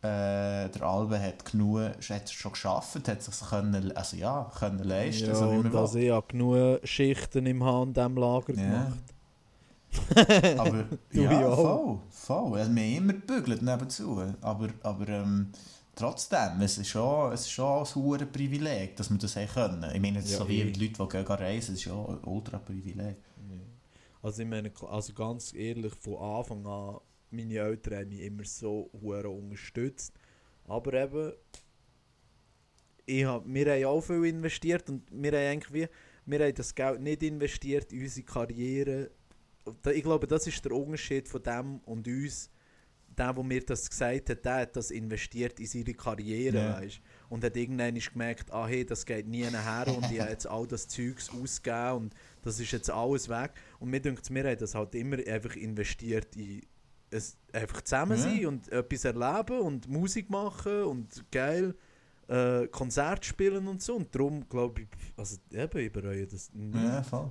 Äh, der Albe hat genug, hat schon geschafft, hat sich können, also ja, können leisten,
Ja,
so
und also ich habe genug Schichten im H&M-Lager
Ja.
gemacht.
Aber ja,
ja
voll, voll. Also, wir haben immer gebügelt nebenzu. Aber, aber ähm, trotzdem, es ist schon, es ist schon ein hohes Privileg, dass wir das haben können. Ich meine,
Ja,
so wie
eh.
die Leute, die gehen reisen, ist ja ein ultra Privileg.
Also ich meine, also ganz ehrlich, von Anfang an, meine Eltern haben mich immer so hure unterstützt. Aber eben, ich hab, wir haben auch viel investiert und wir haben eigentlich wie, wir haben das Geld nicht investiert in unsere Karriere. Ich glaube, das ist der Unterschied von dem und uns. Der, der mir das gesagt hat, der hat das investiert in seine Karriere,
Ja.
weißt Und hat irgendwann gemerkt, ah hey, das geht nie nachher und ich habe jetzt all das Zeugs ausgegeben und das ist jetzt alles weg. Und mir denkt, wir haben das halt immer einfach investiert in es einfach zusammen
Ja.
sein und etwas erleben und Musik machen und geil äh, Konzert spielen und so. Und darum glaube ich, also eben, ich bereue das nicht.
Ja, voll.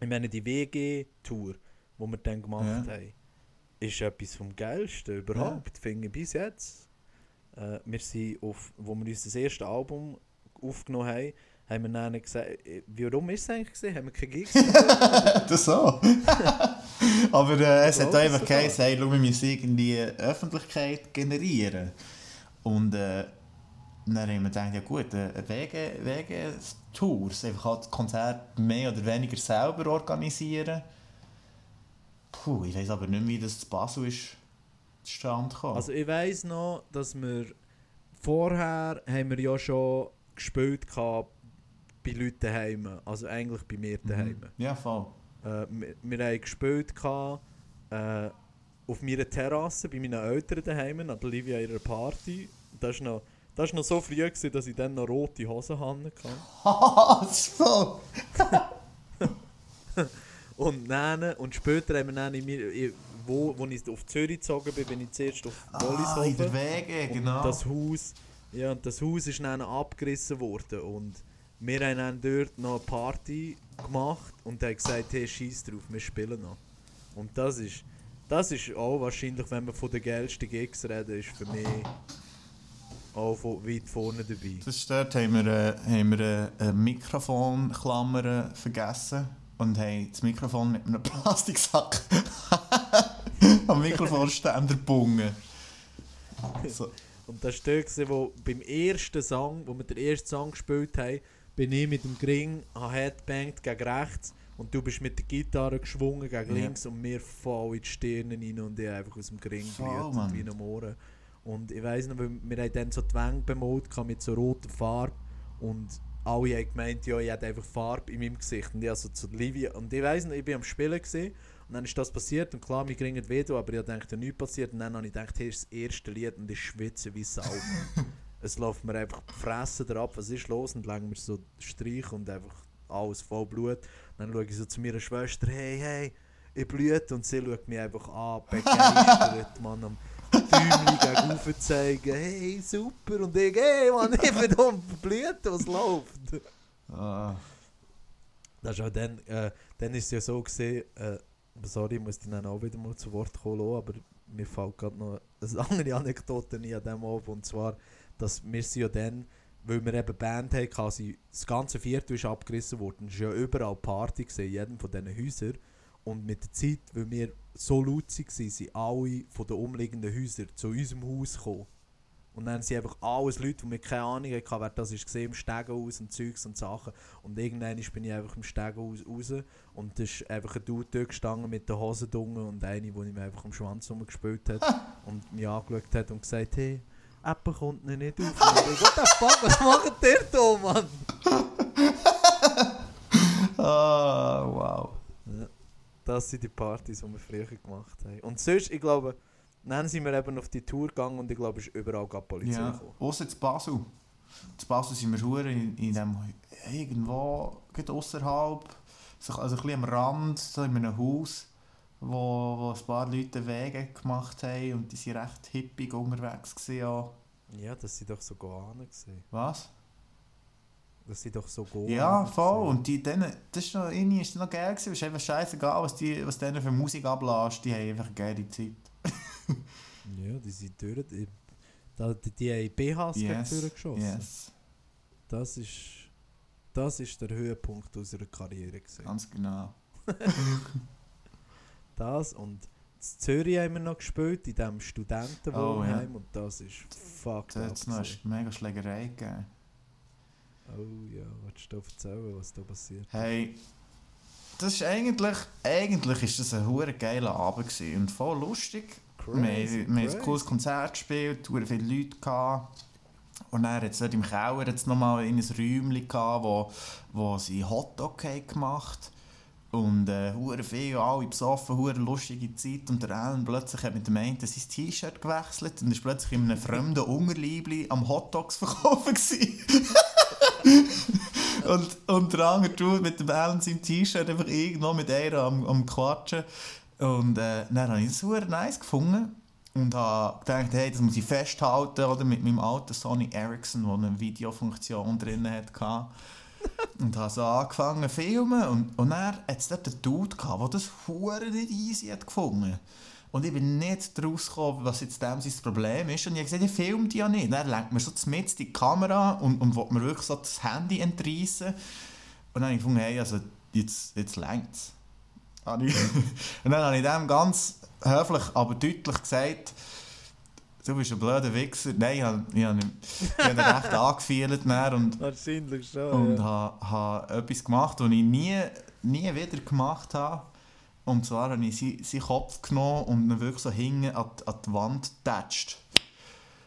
Ich meine, die WG-Tour, die wir dann gemacht
Ja.
haben, ist etwas vom Geilsten überhaupt, finde ich, bis jetzt. Äh, wir sind auf, wo wir unser erstes Album aufgenommen haben, haben wir dann gesagt, äh, warum ist es eigentlich gewesen? Haben wir keine Gigs
das so. Aber äh, es hat einfach geheißen, hey, schau, wir müssen irgendwie Öffentlichkeit generieren. Und äh, dann haben wir gedacht, ja gut, äh, wegen, wegen Tours, einfach halt Konzert mehr oder weniger selber organisieren. Puh, ich weiß aber nicht, wie das zu Basel ist zustande gekommen.
Also ich weiss noch, dass wir vorher haben wir ja schon gespielt gehabt bei Leuten daheim, also eigentlich bei mir daheim.
Mhm. Ja, voll.
Äh, wir, wir haben gespielt gehabt, äh, auf meiner Terrasse bei meinen Eltern daheim, an der Livia ihrer Party. Das war noch, das noch so früh, gewesen, dass ich dann noch rote Hosen hatte.
Haha.
Und dann, und später haben wir dann in mir, in, wo, wo ich auf Zürich gezogen bin, bin ich zuerst auf
Ah, in der. Wege,
Und
genau.
das Haus, ja, und das Haus ist dann abgerissen worden und wir haben dann dort noch eine Party gemacht und haben gesagt, hey, scheiß drauf, wir spielen noch. Und das ist, das ist auch wahrscheinlich, wenn wir von den geilsten Gigs reden, ist für mich auch von weit vorne dabei.
Das ist dort haben wir, äh, haben wir äh, eine Mikrofonklammer vergessen und haben das Mikrofon mit einem Plastiksack am Mikrofonständer gebunden. So.
Und das war dort, gewesen, wo beim ersten Song, wo wir den ersten Song gespielt haben, bin ich mit dem Gring an Headbanged gegen rechts und du bist mit der Gitarre geschwungen gegen
Ja.
links und mir voll in die Stirne rein und ich einfach aus dem Gring blüht
Mann.
wie in Ohren. Und ich weiss noch, wir haben dann so die Wände bemalt mit so roter Farbe und alle haben gemeint, ja, ich hätte einfach Farbe in meinem Gesicht. Und ich also zu Livia, und ich weiss noch, ich bin am Spielen gesehen und dann ist das passiert und klar, wir kriegen Video, aber ich dachte, nichts passiert und dann habe ich gedacht, hier ist das erste Lied und ich schwitze wie Sau. es läuft mir einfach die Fresse drauf, was ist los? Und lang mir so Streich und einfach alles voll Blut. Dann schaue ich so zu meiner Schwester, hey, hey, ich blüte und sie schaut mich einfach an, begeistert, Mann, am Däumchen gegen rauf zeigen, hey, super, und ich, hey, Mann, ich bin da am blüten, was läuft?
Ah,
Das ist auch dann, äh, dann ist es ja so gesehen, äh, sorry, ich muss dich dann auch wieder mal zu Wort kommen aber mir fällt gerade noch eine andere Anekdote nie an dem auf, und zwar, dass wir sind ja dann, weil wir eben Band hatten, quasi das ganze Viertel ist abgerissen worden, es war ja überall Party gewesen, in jedem von diesen Häusern, und mit der Zeit, weil wir so laut waren, sind alle von den umliegenden Häusern zu unserem Haus gekommen. Und dann sind einfach alles Leute, die mir keine Ahnung hatten, wer das ist, gesehen, im Stegenhaus und Zeugs und Sachen. Und irgendwann bin ich einfach im Stegenhaus raus und da ist einfach ein Dude dort gestanden mit den Hosen dunkel und eine, die mir einfach am Schwanz rumgespielt hat und mich angeschaut hat und gesagt, hey, Apple kommt noch nicht auf. What the fuck, was macht der da, Mann?
ah, wow.
Das sind die Partys, die wir früher gemacht haben. Und sonst, ich glaube, dann sind wir eben auf die Tour gegangen und ich glaube, es ist überall gerade Polizei
Ja,
gekommen.
außer zu Basel. Zu Basel sind wir hure in, in dem, irgendwo, gerade ausserhalb, so, also ein bisschen am Rand, so in einem Haus, wo, wo ein paar Leute Wege gemacht haben und die waren recht hippig unterwegs. Gewesen, ja.
Ja, das sind doch so Goanen.
Was?
Das sind doch so Goanen.
Ja, voll.
gewesen.
Und die, denen, das ist noch, irgendwie ist das noch geil gewesen. Es ist einfach scheißegal, was, die, was denen für Musik ablässt. Die haben einfach eine geile Zeit.
Ja, die sind durch. Die, die, die haben BHs
Yes,
gegen geschossen.
yes,
Das ist. Das ist der Höhepunkt unserer Karriere. Gewesen.
ganz genau.
Das und in Zürich haben wir noch gespielt, in diesem Studentenwohnheim.
Oh,
Und das ist fucked
Da hat es noch eine mega Schlägerei gegeben.
Oh ja, willst du erzählen, was da passiert?
Hey, das ist eigentlich, eigentlich ist das ein hure geiler Abend gewesen und voll lustig. wir, wir haben ein cooles Konzert gespielt, hure viele Leute gehabt. Und dann hat es dort im Keller jetzt nochmal in ein Räumchen gehabt, wo, wo sie Hotdog haben gemacht und äh, viel, alle besoffen, hure lustige Zeit. Und der Alan plötzlich hat mit dem einen sein T-Shirt gewechselt und ist plötzlich in einem fremden Unterleibli am Hotdogs verkaufen und, und der andere Dude mit dem Alan seinem T-Shirt einfach irgendwo mit einer am, am Quatschen. Und äh, dann habe ich es super nice gefunden und habe gedacht, hey, das muss ich festhalten oder, mit meinem alten Sony Ericsson, der eine Videofunktion drin hatte. und habe so angefangen zu filmen und, und dann hat es dort einen Dude gehabt, der das hure nicht easy hat gefunden und ich bin nicht daraus gekommen, was jetzt dem sein Problem ist. Und ich habe gesagt, ich filme die ja nicht. Dann lenkt mir so mit die Kamera und, und will mir wirklich so das Handy entreissen. Und dann habe ich gefunden, hey, also jetzt, jetzt längt es. und dann habe ich dem ganz höflich, aber deutlich gesagt, du bist ein blöder Wichser. Nein, ich habe, ich habe, ich habe ihn recht angefühlt und,
Wahrscheinlich schon,
und
ja.
habe, habe etwas gemacht, was ich nie, nie wieder gemacht habe. Und zwar habe ich seinen, seinen Kopf genommen und ihn wirklich so hinten an, die- an die Wand getatscht.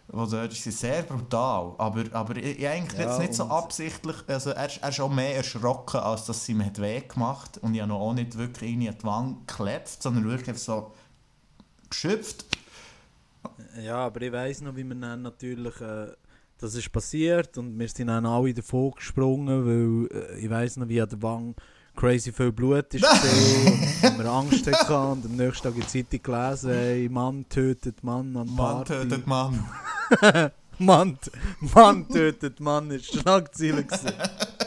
Das ist sehr brutal. Aber, aber ich, ich eigentlich
Ja,
jetzt nicht so absichtlich. Also er, er ist auch mehr erschrocken, als dass sie mir hat weh gemacht Und ich habe noch auch nicht wirklich irgendwie an die Wand geklebt, sondern wirklich so geschöpft.
Ja, aber ich weiss noch, wie wir dann natürlich. Äh, das ist passiert und wir sind dann alle davon gesprungen, weil äh, ich weiss noch, wie an der Wang crazy viel Blut ist und wir Angst hatten und am nächsten Tag in der Zeitung gelesen, hey, Mann tötet Mann an
Mann
Party.
tötet Mann.
Mann, Mann tötet Mann ist Schlagzeile gewesen.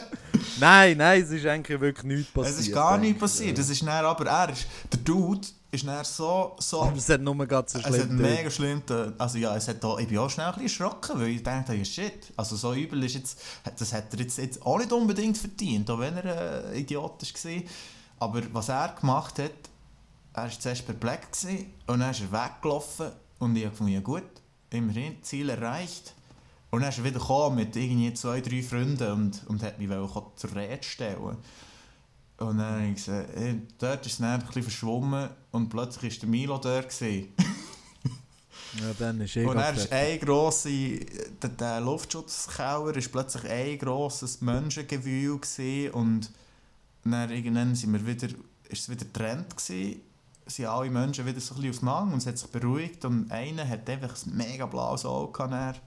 Nein, nein, es ist eigentlich wirklich nichts passiert.
Es ist gar nichts passiert. Es ist dann, aber er ist, der Dude ist dann so, so
Aber es hat nur ganz so
Es hat
schlimm
mega schlimm, also ja, es hat da, ich bin auch schnell ein bisschen erschrocken, weil ich dachte, ja shit, also so übel ist jetzt, das hat er jetzt, jetzt auch nicht unbedingt verdient, auch wenn er äh, Idiot war. Aber was er gemacht hat, er war zuerst perplex gewesen, und dann ist er weggelaufen und ich habe gefunden, ja gut, immerhin, Ziel erreicht. Und dann ist er wieder gekommen mit irgendwie zwei, drei Freunden und, und hat mich zur Rede stellen. Und dann habe ich gesagt, dort ist es dann ein bisschen verschwommen und plötzlich war der Milo dort. Gewesen.
Ja, dann ist eh
Und er ist ein grosser, der, der Luftschutzkeller ist plötzlich ein grosses Menschengewühl gewesen und dann irgendwann sind wir wieder, ist es wieder getrennt gewesen. sind alle Menschen wieder so ein bisschen auseinander und es hat sich beruhigt und einer hat einfach ein mega blaues Auge gehabt.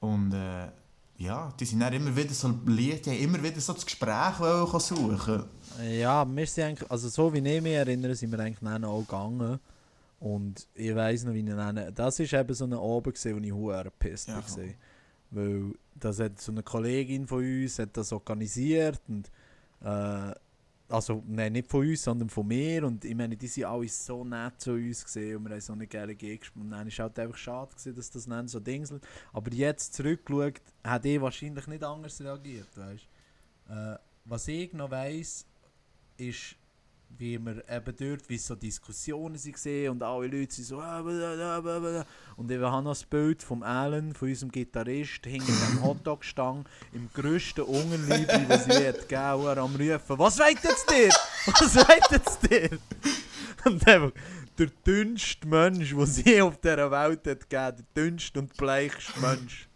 Und äh, ja, die sind dann immer wieder so lieb, die haben immer wieder so das Gespräch wollen suchen.
Ja, wir sind eigentlich, also so wie ich mich erinnere, sind wir eigentlich dann auch gegangen. Und ich weiss noch, wie ich dann, das war eben so eine Abend, wo ich hure gepisst
Ja,
war. Weil das hat so eine Kollegin von uns hat das organisiert und äh, also nein, nicht von uns, sondern von mir. Und ich meine, die sind alle so nett zu uns gesehen und wir haben so eine geile Gig gespielt und dann ist halt einfach schade gewesen, dass das dann so dingselt. Aber jetzt zurückgeschaut, hat ich wahrscheinlich nicht anders reagiert, weißt äh, Was ich noch weiss, ist, wie wir eben dort, wie so Diskussionen sind gesehen und alle Leute sind so ah, und ich habe noch das Bild vom Alan, von unserem Gitarrist, hinter dem Hotdog-Stang im grössten Ungenliebe, was es je hat gegeben, am rufen, was weht jetzt dir? Was weht jetzt dir? Und einfach der dünnste Mensch, den es je auf dieser Welt hat gegeben, der dünnste und bleichste Mensch.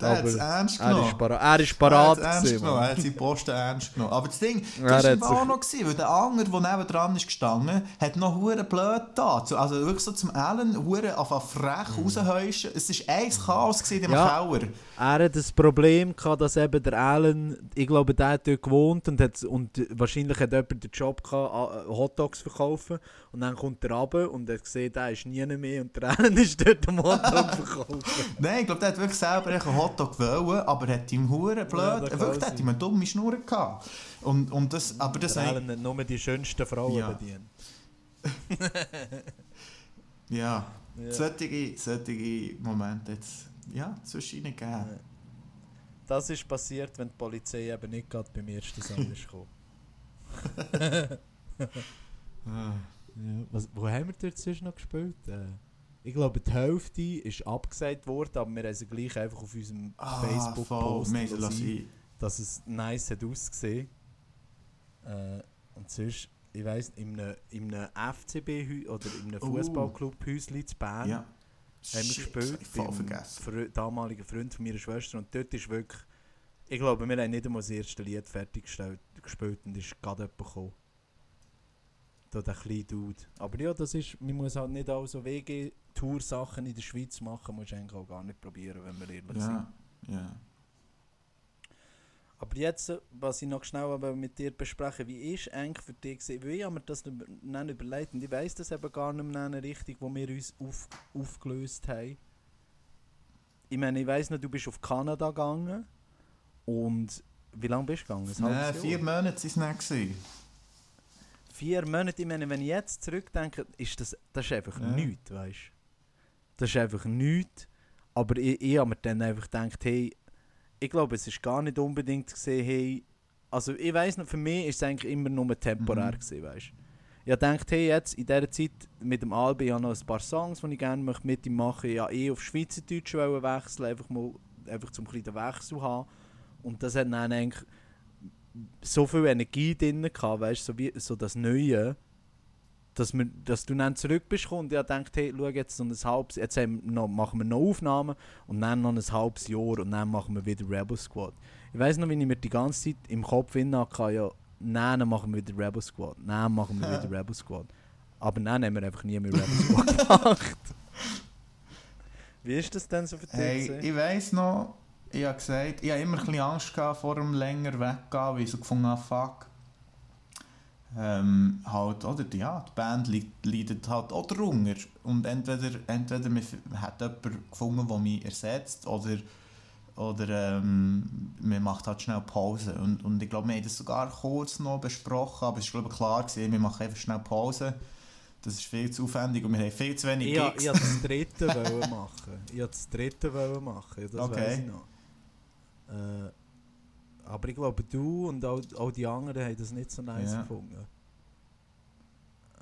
Der hat es ernst
Er
genommen.
er ist
Er
parat
hat es ernst
gewesen,
genommen, er
Mann.
hat seinen Posten ernst genommen. Aber das Ding,
Er
das war auch noch, gewesen, weil der andere, der nebendran ist gestanden, hat noch hure blöd da. Also wirklich so zum Allen, hure auf frech raushäuschen. Es war ein Chaos gewesen im
Mhm. Ja.
Keller.
Er hat das Problem gehabt, dass eben der Alan, ich glaube, der hat dort gewohnt und, hat, und wahrscheinlich hat jemand den Job gehabt, Hotdogs verkaufen. Und dann kommt er runter und hat gesehen, der ist nie mehr und der Alan ist dort am Hotdog verkaufen.
Nein, ich glaube, der hat wirklich selber einen Hotdog wollen, aber hat ihm hure blöd,
Ja,
wirklich, der hat ihm eine dumme Schnur gehabt. Und, und das, aber das
der Alan hat nur die schönsten Frauen
Ja.
bedient.
ja,
Ja.
solche, solche Momente jetzt, ja, ihnen gegeben.
Ja. Das ist passiert, wenn die Polizei eben nicht gerade beim ersten Song ist gekommen.
Ah.
Ja, was, wo haben wir dort sonst noch gespielt? Äh, ich glaube, die Hälfte ist abgesagt worden, aber wir haben sie gleich einfach auf unserem
Ah,
Facebook
voll,
post
wir haben sie lassen.
dass es nice hat ausgesehen. Äh, und sonst, ich weiss, in einem, in einem FCB oder in einem
Oh.
Fußballclub Häusli zu Bern
Ja.
Wir
Shit,
gespielt. beim damaligen Freund von meiner Schwester. Und dort ist wirklich. Ich glaube, wir haben nicht einmal das erste Lied fertiggestellt gespielt und ist gerade jemand gekommen. Da der kleine Dude. Aber ja, das ist. Man muss halt nicht auch so WG-Tour-Sachen in der Schweiz machen. Muss eigentlich auch gar nicht probieren, wenn wir ehrlich sind.
Ja, ja.
Aber jetzt, was ich noch schnell aber mit dir besprechen wie ist eigentlich für dich gewesen? Weil ich habe mir das dann überlegt und ich weiss das eben gar nicht mehr Richtung, wo wir uns auf, aufgelöst haben. Ich meine, ich weiss noch, du bist auf Kanada gegangen und wie lange bist du gegangen? Ein
Nein, vier? Monate waren es nicht.
Vier Monate, ich meine, wenn ich jetzt zurückdenke, ist das, das ist einfach
Ja.
nichts, weißt du? Das ist einfach nichts. Aber ich, ich habe mir dann einfach gedacht, hey, ich glaube, es ist gar nicht unbedingt gesehen, hey, also ich weiß noch, für mich ist es eigentlich immer nur temporär
Mhm.
gewesen, weißt? Ich gedacht, hey, jetzt in dieser Zeit mit dem Albi, ich habe noch ein paar Songs, die ich gerne möchte mit ihm machen Ich wollte eh auf Schweizerdeutsch wechseln, einfach mal, einfach zum kleinen Wechsel zu haben. Und das hat dann eigentlich so viel Energie drin gehabt, weißt so, wie, so das Neue, dass, wir, dass du dann zurück bist und ich dachte, hey, schau jetzt so ein halbes, jetzt noch, machen wir noch Aufnahmen und dann noch ein halbes Jahr und dann machen wir wieder Rebel Squad. Ich weiß noch, wie ich mir die ganze Zeit im Kopf hin hatte, ja, nein, dann machen wir wieder Rebel Squad, nein, machen wir wieder Rebel Squad. Aber dann haben wir einfach nie mehr Rebel Squad gemacht. Wie ist das denn so für dich?
Hey, ich weiss noch, ich habe gesagt, ich habe immer ein bisschen Angst gehabt vor dem länger weggehen, weil ich so gefunden habe, fuck. Ähm, halt, oder, ja, die Band leid- leidet halt auch darunter. Und entweder, entweder man hat jemanden gefunden, der mich ersetzt, oder, oder ähm, man macht halt schnell Pause. Und, und ich glaube, wir haben das sogar kurz noch besprochen, aber es war klar, gewesen, wir machen einfach schnell Pause. Das ist viel zu aufwendig und wir haben viel zu wenig
Ich,
Gigs.
ich wollte das dritte machen. Ich wollte das dritte machen. Das
Okay.
weiss ich noch. Äh, aber ich glaube, du und auch, auch die anderen haben das nicht so nice
Ja.
gefunden.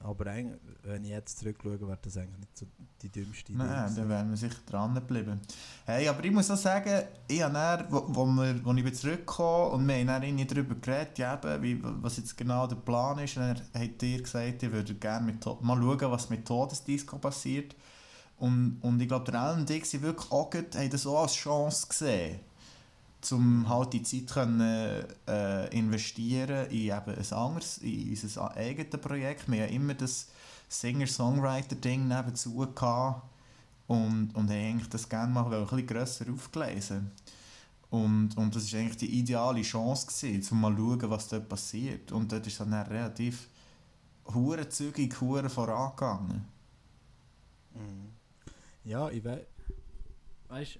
Aber wenn ich jetzt zurückschaue, wäre das eigentlich nicht so die dümmste Idee.
Nein, dann wären wir sicher dran geblieben. Hey, aber ich muss auch sagen, ich habe dann, wo, wo, wir, wo ich zurückkam und wir haben dann irgendwie darüber geredet, ja, eben, wie, was jetzt genau der Plan ist, und dann hat ihr gesagt, ich würde gerne mit, mal schauen, was mit Todesdisco passiert. Und, und ich glaube, der Alan und ich sind wirklich auch, haben das auch als Chance gesehen, um halt die Zeit können, äh, investieren in eben ein anderes, in unser eigenes Projekt. Wir haben immer das Singer-Songwriter-Ding nebenzu gehabt und, und haben eigentlich das gerne mal ein bisschen grösser aufgelesen. Und, und das war eigentlich die ideale Chance, gewesen, um mal zu schauen, was dort passiert. Und dort ist es dann relativ hure zügig hure vorangegangen.
Mhm. Ja, ich weiß. Weißt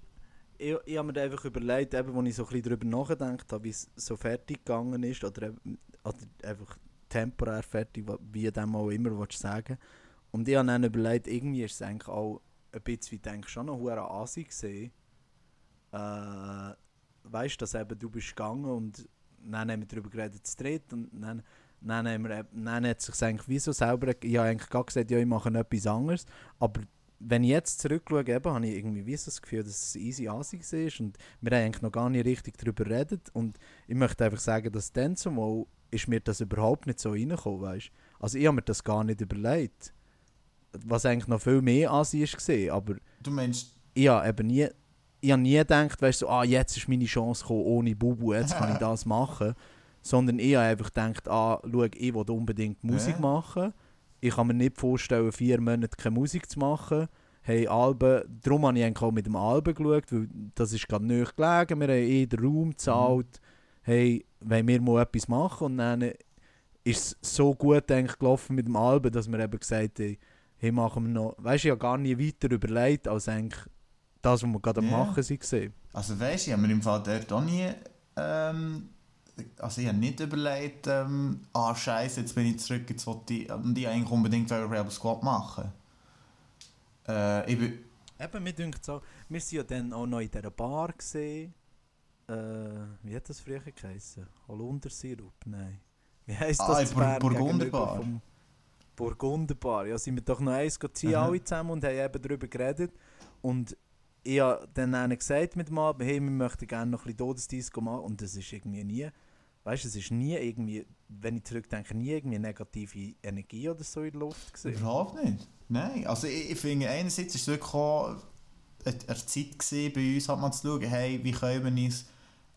ich, ich habe mir einfach überlegt, eben, als ich so ein bisschen darüber nachgedacht habe, wie es so fertig gegangen ist, oder, eben- einfach temporär fertig, wie dem auch immer willst sagen Und ich habe dann überlegt, irgendwie ist es eigentlich auch ein bisschen, denke schon noch hure Asi gesehen. Äh, weißt du, dass eben du bist gegangen und dann haben wir darüber geredet, zu dritt, und dann, dann, haben wir, dann hat es sich eigentlich wie so selber, ich habe eigentlich gar gesagt, ja, ich mache etwas anderes, aber wenn ich jetzt zurückschaue, eben, habe ich irgendwie wie das Gefühl, dass es easy Asi war und wir haben eigentlich noch gar nicht richtig darüber geredet und ich möchte einfach sagen, dass dann zumal ist mir das überhaupt nicht so reingekommen, weißt Also ich habe mir das gar nicht überlegt, was eigentlich noch viel mehr Asi war, aber
Du meinst,
ich habe eben nie, ich habe nie gedacht, weißt du, so, ah, jetzt ist meine Chance gekommen, ohne Bubu, jetzt kann ich das machen. Sondern ich habe einfach gedacht, ah, schau, ich will unbedingt Musik machen. Ich kann mir nicht vorstellen, vier Monate keine Musik zu machen. Hey, Alben, darum habe ich eigentlich auch mit dem Alben geschaut, weil das ist gerade nicht gelegen. Wir haben eh den Raum gezahlt. Hey, wenn wir mal etwas machen und dann ist es so gut eigentlich gelaufen mit dem Alben, dass wir eben gesagt haben, hey, machen wir noch, weißt du, habe gar nie weiter überlegt, als eigentlich das, was wir gerade
Ja.
machen sind.
also weisst du, ich habe mir im Fall dort auch nie, ähm, also ich habe nicht überlegt, ähm, ah scheiße, jetzt bin ich zurück, jetzt wollte ich, und ich eigentlich unbedingt Rebel Squad machen. Äh, ich bin,
Eben, mir denkt so, wir waren ja dann auch noch in dieser Bar gesehen. Äh, wie hat das früher geheißen? Holundersirup? Nein. Wie heisst
Ah,
das?
Bur-
Bern
Burgunderbar.
Burgunderbar. Ja, sind wir doch noch eins ziehen,
Aha.
alle zusammen und haben eben darüber geredet. Und ich habe dann gesagt mit dem Abend, hey, wir möchten gerne noch ein bisschen Todesdisco machen. Und das ist irgendwie nie, weißt du, es ist nie irgendwie wenn ich zurückdenke, nie irgendwie negative Energie oder so in der Luft gesehen.
Überhaupt nicht. Nein. Also ich, ich finde, einerseits war es wirklich auch eine, Zeit gewesen, bei uns, halt mal zu schauen, hey, wie können wir uns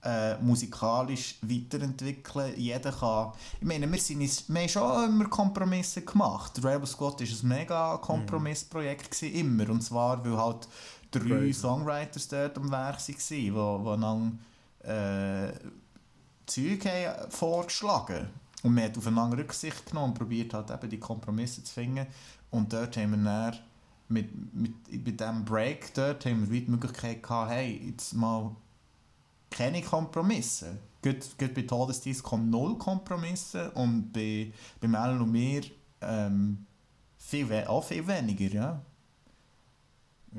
äh, musikalisch weiterentwickeln. Jeder kann... Ich meine, wir, sind wir haben schon immer Kompromisse gemacht. Rebel Squad war ein mega Kompromissprojekt, gewesen, immer. Und zwar, weil halt drei
Crazy.
Songwriters dort am Werk waren, wo, wo dann äh, Zeug haben vorgeschlagen Und man hat aufeinander Rücksicht genommen und probiert halt eben die Kompromisse zu finden. Und dort haben wir dann mit, mit, mit diesem Break dort haben wir die Möglichkeit gehabt, hey, jetzt mal keine Kompromisse. Gut, gut bei Todesdienst kommen null Kompromisse und bei, bei Mel und mir ähm, viel, auch viel weniger, ja.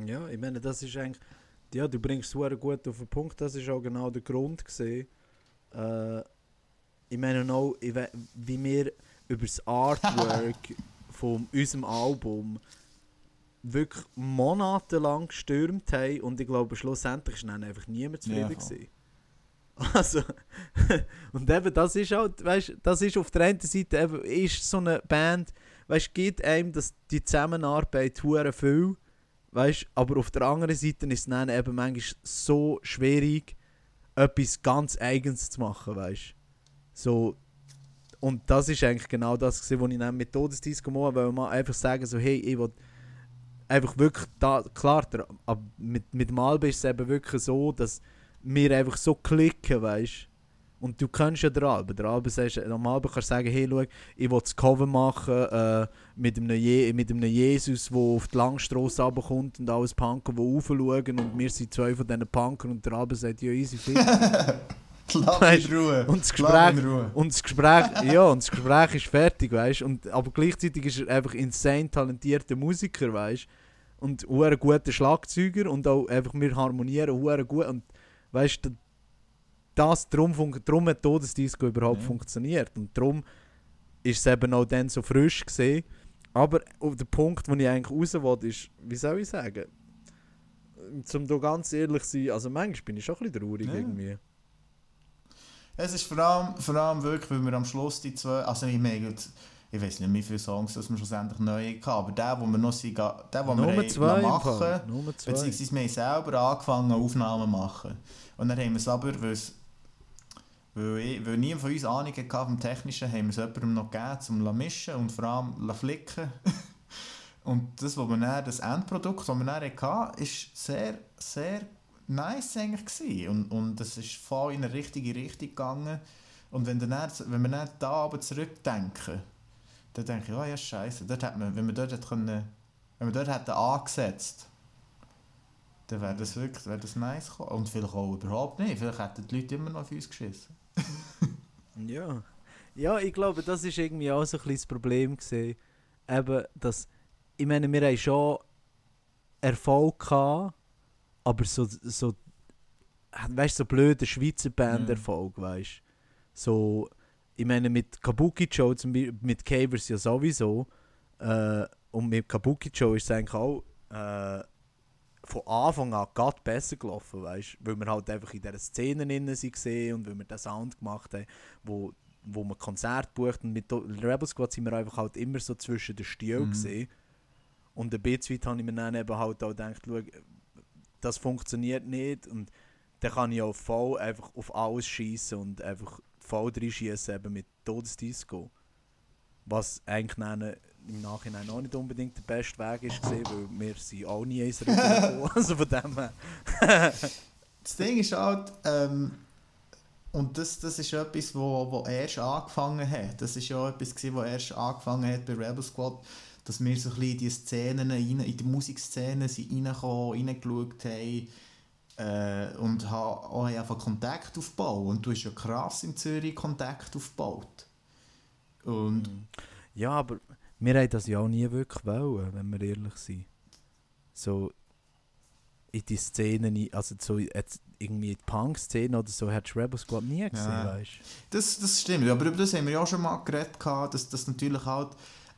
Ja, ich meine, das ist eigentlich. Ja, du bringst es gut auf den Punkt. Das ist auch genau der Grund gesehen. Äh, ich meine auch, wie wir über das Artwork von unserem Album wirklich monatelang gestürmt haben und ich glaube schlussendlich war dann einfach niemand zufrieden.
Ja.
Also, und eben, das ist halt, weißt das ist auf der einen Seite eben, ist so eine Band, weißt gibt einem das, die Zusammenarbeit hure viel, weißt aber auf der anderen Seite ist es dann eben manchmal so schwierig, etwas ganz Eigenes zu machen, weißt So, und das ist eigentlich genau das, gewesen, was ich dann mit Todesdisco machen weil man einfach sagen so, hey, ich will einfach wirklich da, klar, der, mit, mit dem Alben ist es eben wirklich so, dass wir einfach so klicken, weißt Und du kennst ja den Alben. Der Alben sagst, am Alben kannst du sagen, hey, schau, ich will das Cover machen äh, mit, einem Je mit einem Jesus, der auf die Langstrasse runterkommt und alles Punker, die raufschauen und wir sind zwei von diesen Punkern und der Alben sagt, ja, easy fit. Weißt, und das Gespräch-. Und das Gespräch, ja, und das Gespräch ist fertig, weißt und Aber gleichzeitig ist er einfach insane talentierter Musiker, weißt Und ein guter Schlagzeuger und auch einfach wir harmonieren gut. Und weißt das, darum, fun- darum hat Todesdisco überhaupt
Ja.
funktioniert. Und darum ist es eben auch dann so frisch gesehen. Aber auf der Punkt, wo ich eigentlich raus will, ist, wie soll ich sagen, zum da ganz ehrlich zu sein, also manchmal bin ich schon ein bisschen traurig
Ja.
irgendwie.
Es ist vor allem, vor allem wirklich, weil wir am Schluss die zwei, also ich meine, ich weiß nicht, wie viele Songs dass wir schlussendlich neu hatten, aber der, wo wir noch sind, der, wo wir
Nummer zwei im
machen, beziehungsweise wir haben selber angefangen Aufnahmen machen. Und dann haben wir es aber, weil es weil, weil niemand von uns Ahnung hatte vom Technischen, haben wir es jemandem noch gegeben, um zu mischen und vor allem zu flicken. und das, was wir dann, das Endprodukt, das wir dann hatten, ist sehr, sehr nice eigentlich. Und, und es ist voll in eine richtige Richtung gegangen. Und wenn, dann, wenn wir dann da aber zurückdenken, dann denke ich, oh ja, scheiße, dort hat man, wenn wir dort hätte können, wenn wir dort hätten angesetzt, dann wäre das wirklich wäre das nice gekommen. Und vielleicht auch überhaupt nicht. Vielleicht hätten die Leute immer noch auf uns geschissen.
Ja. Ja, ich glaube, das ist irgendwie auch so ein bisschen das Problem gesehen. Eben, dass, ich meine, wir haben schon Erfolg gehabt, aber so, so weißt so blöder Schweizer Band-Erfolg, weißt So, ich meine, mit Kabuki Joe, zum Beispiel, mit Cavers ja sowieso, äh, und mit Kabuki Joe ist es eigentlich auch äh, von Anfang an gerade besser gelaufen, weißt weil wir halt einfach in dieser Szene drin waren und weil wir den Sound gemacht haben, wo, wo man Konzert bucht und mit Rebel Squad sind wir einfach halt immer so zwischen den Stühlen
Mhm.
gesehen und ein bisschen habe ich mir dann eben halt auch gedacht, schau, das funktioniert nicht und dann kann ich auch voll einfach auf alles schießen und einfach voll reinschießen eben mit Todesdisco. Was eigentlich dann im Nachhinein auch nicht unbedingt der beste Weg ist, gewesen, weil wir sind auch nie ins Rücken gekommen. Also von dem her.
Das Ding ist halt, ähm, und das, das ist etwas, wo, wo erst angefangen hat. Das ist ja etwas, gewesen, wo erst angefangen hat bei Rebel Squad, dass wir so ein bisschen in die Szenen, rein, in die Musikszenen sind reingekommen, reingeschaut haben äh, und ha, auch haben einfach Kontakt aufgebaut. Und du hast ja krass in Zürich Kontakt aufgebaut. Und
Ja, aber wir haben das ja auch nie wirklich wollen, wenn wir ehrlich sind. So in die Szene, ein- also so irgendwie in die Punk-Szene oder so, hättest du Rebel Squad nie gesehen,
Ja.
weißt
Das, das stimmt, aber über das haben wir ja auch schon mal geredet, dass das natürlich halt,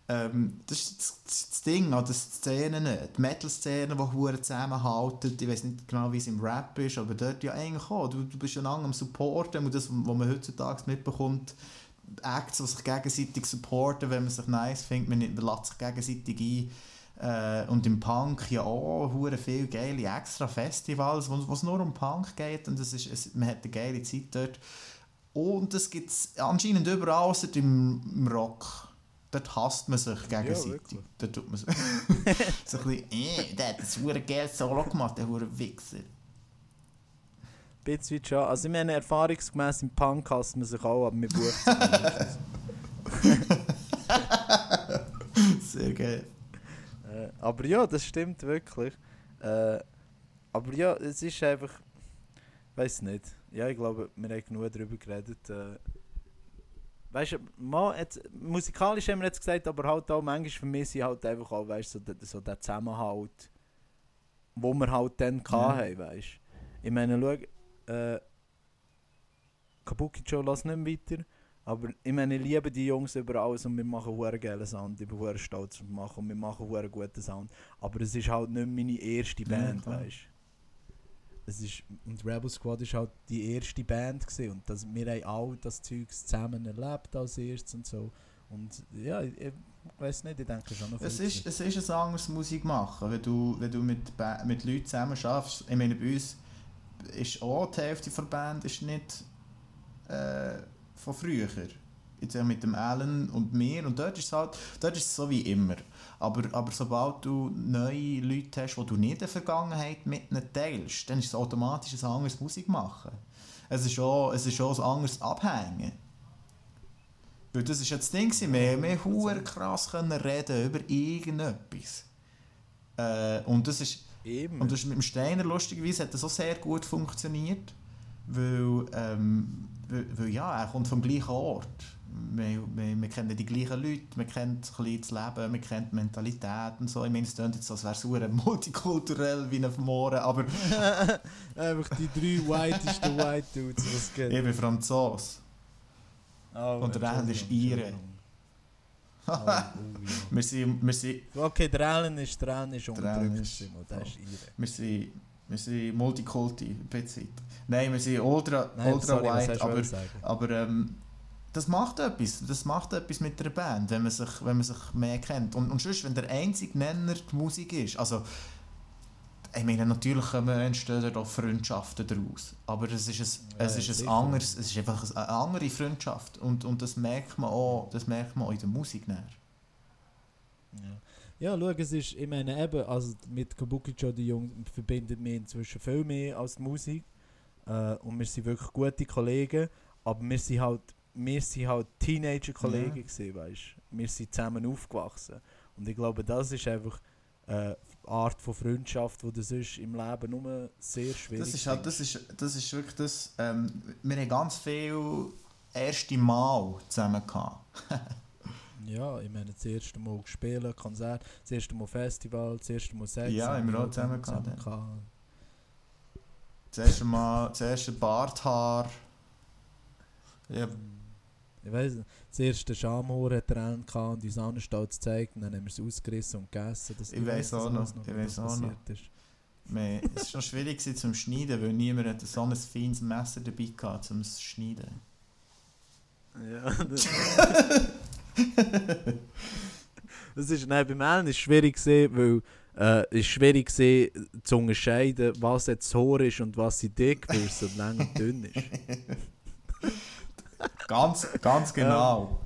ähm, das ist das, das, das Ding, also die Szenen, die Metal-Szenen, die hure zusammenhalten, ich weiß nicht genau, wie es im Rap ist, aber dort ja eigentlich auch, du, du bist ja lange am Supporten und das, was man heutzutage mitbekommt, Acts, die sich gegenseitig supporten, wenn man sich nice findet, man lässt sich gegenseitig ein. Äh, und im Punk ja auch hure viele geile extra Festivals, wo es nur um Punk geht und es ist, es, man hat eine geile Zeit dort. Und das gibt es anscheinend überall, außer im, im Rock. Dort hasst man sich gegenseitig.
wirklich.
dort tut man sich so ein bisschen, äh, der hat ein geiles Solo gemacht, der Wichser.
Bisschen schon. Also ich meine, erfahrungsgemäß im Punk hasst man sich auch, aber wir buchen.
Sehr geil.
äh, Aber ja, das stimmt wirklich. Äh, aber ja, es ist einfach... weiß nicht. Ja, ich glaube, wir haben genug darüber geredet. Äh, weißt du, mal, jetzt, musikalisch haben wir jetzt gesagt, aber halt auch manchmal vermisse ich halt einfach auch, weißt du, so, den Zusammenhalt, wo wir halt dann
Ja.
hatten, weißt du. Ich meine, schau, äh, Kabuki Joe lass nicht mehr weiter. Aber ich meine, ich liebe die Jungs über alles und wir machen hure geilen Sound. Ich bin hure stolz auf machen und wir machen hure guten Sound. Aber es ist halt nicht meine erste
Ja,
Band,
klar.
weißt es ist Und Rebel Squad ist halt die erste Band gewesen und das, wir haben all das Zeug zusammen erlebt als erstes und so. Und ja, ich, ich weiß nicht, ich denke schon noch
Es
viel
ist,
Zeit.
es ist ein anderes Musik machen, wenn du, wenn du mit, mit Leuten zusammen schaffst. Ich meine, bei uns ist auch die Hälfte der Band ist nicht äh, von früher. Jetzt mit dem Alan und mir und dort ist es halt, dort ist es so wie immer. Aber, aber sobald du neue Leute hast, die du nicht in der Vergangenheit mit ihnen teilst, dann ist es automatisch ein anderes Musik machen. Es ist auch, ein anderes Abhängen. Weil das ist ja das Ding, wir, hure krass reden über irgendetwas. Äh, und das ist
Eben.
und das ist mit dem Steiner lustigerweise hat das auch sehr gut funktioniert, weil, ähm, weil, weil ja, er kommt vom gleichen Ort. Wir, wir, wir kennen die gleichen Leute, wir kennen ein bisschen das Leben, wir kennen die Mentalität und so. Ich meine, es klingt jetzt, so, als wäre es verdammt multikulturell wie ein Mohren, aber
Einfach die drei whitesten White Dudes, was es gibt.
ich bin Franzos.
Oh,
Und der Alan ist
Entschuldigung,
Ire.
Entschuldigung. Oh, oh, ja.
Wir sind, wir sind,
Okay, der Alan ist, der Alan ist unterdrückt,
ist-
ist
wir sind, wir sind Multikulti, bisschen. Nein, wir sind ultra,
Nein,
ultra
sorry, du
aber? Aber ähm, das macht etwas. Das macht etwas mit der Band, wenn man sich, wenn man sich mehr kennt. Und, und sonst, wenn der einzige Nenner die Musik ist. Also, ich meine, natürlich entstehen auch Freundschaften daraus. Aber es ist, ein,
Ja,
es ist ein anderes, es ist einfach eine andere Freundschaft. Und, und das merkt man auch, das merkt man auch in der Musik näher.
Ja. ja, schau, es ist, ich meine eben, also mit Kabuki Joe, die Jungs verbindet mich inzwischen viel mehr als die Musik. Äh, und wir sind wirklich gute Kollegen, aber wir sind halt, wir sind halt Teenager-Kollegen
Ja.
gewesen, weißt Wir sind zusammen aufgewachsen. Und ich glaube, das ist einfach äh, Art von Freundschaft, die du sonst im Leben nur sehr schwierig
Das ist, halt, das, ist, das ist wirklich das. Ähm, wir haben ganz viel erste Mal zusammen gehabt.
Ja, ich meine, das erste Mal spielen, Konzert, das erste Mal Festival, das erste Mal Sex.
Ja, haben wir auch zusammen
zusammen
gehabt,
gehabt.
Das erste Mal, das erste Barthaar. Ja,
Ich weiss nicht, das erste Schamhaar hat er gehabt und uns stolz gezeigt und dann haben wir es ausgerissen und gegessen. Das,
Ich weiss
das
auch noch,
wie
ich weiss auch noch.
ist.
Wir- Es war noch schwierig gewesen zum Schneiden, weil niemand hatte so ein feines Messer dabei hatte, um es zu schneiden.
Ja, das, das ist, nein, beim Allen ist es schwierig gewesen, weil äh, es ist schwierig gewesen, zu unterscheiden, was jetzt Haar ist und was sie dick versus lang und dünn ist.
Ganz, ganz genau.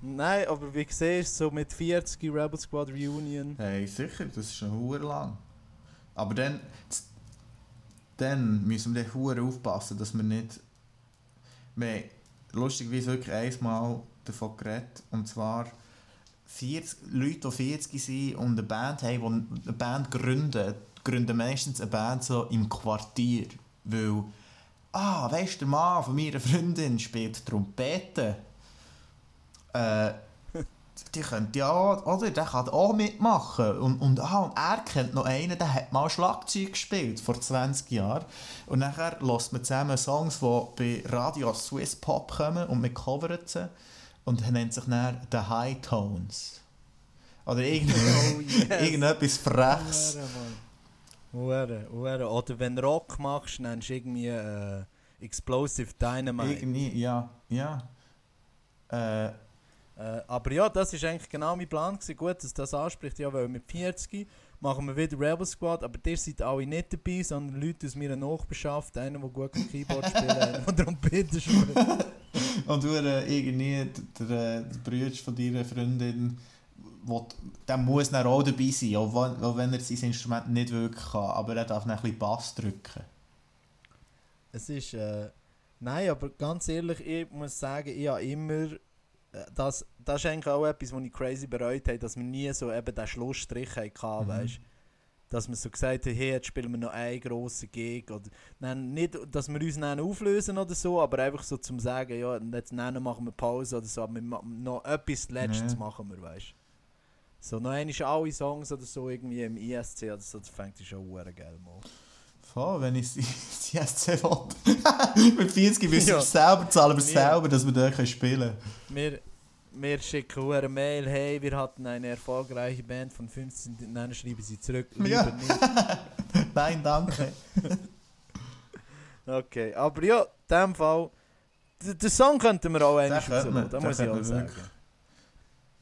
Nein, aber wie siehst so mit 40 Rebel Squad Reunion.
Hey, sicher, das ist schon lang. Aber dann, dann müssen wir hure aufpassen, dass wir nicht... Wir lustigerweise wirklich einmal davon geredet, und zwar 40, Leute, die 40 sind und eine Band haben, die eine Band gründen, gründen meistens eine Band so im Quartier, weil ah, weißt du, der Mann von meiner Freundin spielt Trompete. Äh, die könnte ja, oder? Der kann auch mitmachen. Und, und, ah, und er kennt noch einen, der hat mal Schlagzeug gespielt, vor 20 Jahren. Und nachher lässt man zusammen Songs, die bei Radio Swiss Pop kommen und man covert sie. Und er nennt sich dann The High Tones. Oder irgend
Oh, yes.
irgendetwas Freches.
Hure, hure. Oder wenn du Rock machst, nennst du irgendwie äh, Explosive Dynamite.
Irgendwie, ja, ja. Äh,
Äh, aber ja, das war eigentlich genau mein Plan. Gewesen. Gut, dass das anspricht, ja, weil mit 40 machen wir wieder Rebel Squad, aber ihr seid alle nicht dabei, sondern Leute aus meiner Nachbarschaft, einer, der gut kann Keyboard spielt, einer, der Trompete spielt.
und du äh, irgendwie, der, der, der Bruder von deiner Freundin, wo, der muss dann auch dabei sein, auch wenn, auch wenn er sein Instrument nicht wirklich kann, aber er darf dann ein bisschen Bass drücken.
Es ist, äh, nein, aber ganz ehrlich, ich muss sagen, ich habe immer, äh, das, das ist eigentlich auch etwas, was ich crazy bereut habe, dass wir nie so eben den Schlussstrich hatten,
Mhm.
weißt Dass wir so gesagt haben, hey, jetzt spielen wir noch einen grossen Gig. Oder, nein, nicht, dass wir uns dann auflösen oder so, aber einfach so zum sagen, ja, jetzt machen wir Pause oder so, aber wir noch etwas Letztes
Ja.
machen wir, weißt So, noch einmal alle Songs oder so irgendwie im ISC oder so, das fängt schon hure geil mal.
Voll, wenn ich die SC will. Mit 40 müssen wir
Ja.
selber zahlen, wir
Ja.
selber, dass wir dort können spielen
Wir, wir schicken eine Mail, hey, wir hatten eine erfolgreiche Band von 15, dann schreiben sie zurück, lieber
Ja.
nicht.
Nein, danke.
Okay, aber ja, in dem Fall, den Song könnten wir auch einmal rauslassen, da muss ich auch sagen.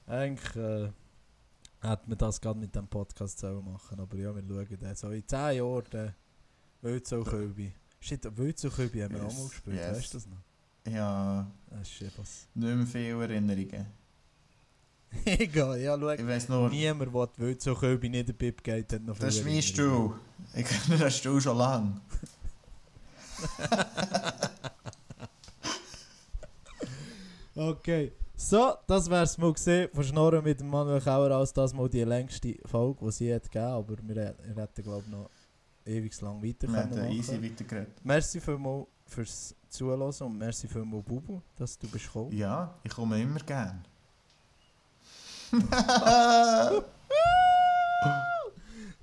Eigentlich äh, hätte man das gerade mit dem Podcast sollen machen aber ja, wir schauen dann so in 10 Jahren, dann Wölzau-Köbi. Shit, Wölzau-Köbi haben wir
Yes,
auch mal gespielt,
yes.
weißt du das noch?
Ja,
Das ist shit, was.
nicht mehr viele Erinnerungen.
Egal, ja, schau.
Ich weiss nur,
Niemand, der die Wölzau-Köbi nicht in den Bib geht, hat noch
das ist mein. Stuhl. Ich kenne den Stuhl schon lange.
Okay, so, das wär's mal gesehen von Schnorren mit Manuel Kauer als das mal die längste Folge, die sie hat gegeben, aber wir, wir hätten glaube ich noch ewig lang weiter
Wir haben easy weitergeredet.
Merci vielmals fürs Zuhören und merci vielmals Bubu, dass du bist gekommen.
Ja, ich komme immer gern.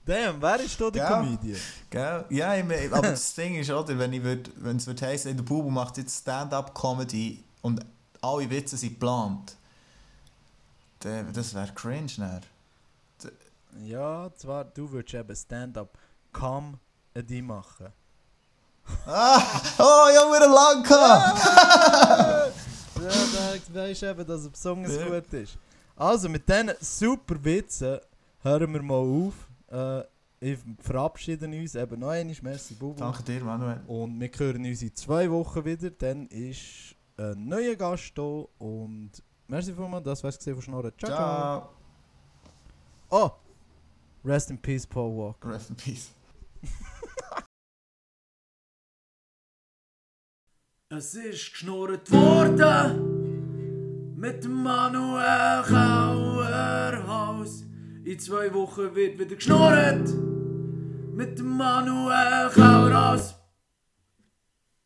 Damn, wer ist da der
Ja.
Comedian?
Gell? Ja, ich mein, aber das Ding ist, oder, wenn es wird heißen, der Bubu macht jetzt Stand-up-Comedy und alle Witze sind geplant, dann, das wäre cringe, ne?
Ja, zwar, du würdest eben Stand-up Comedy machen.
Ah! Oh, ich habe wieder lang gehabt!
ja, da weisst eben, dass er besonders
Ja.
gut ist. Also, mit diesen super Witzen hören wir mal auf. Äh, ich verabschiede uns eben noch einmal. Merci, Bubu.
Danke dir, Manuel.
Und wir hören uns in zwei Wochen wieder. Dann ist ein neuer Gast da. Und merci vielmals, das war's gesehen von Schnorren. Ciao, ciao.
Ciao.
Oh! Rest in peace, Paul Walker.
Rest in peace.
Es ist geschnurrt worden mit Manuel Kauerhaus. In zwei Wochen wird wieder geschnurrt mit Manuel Kauerhaus.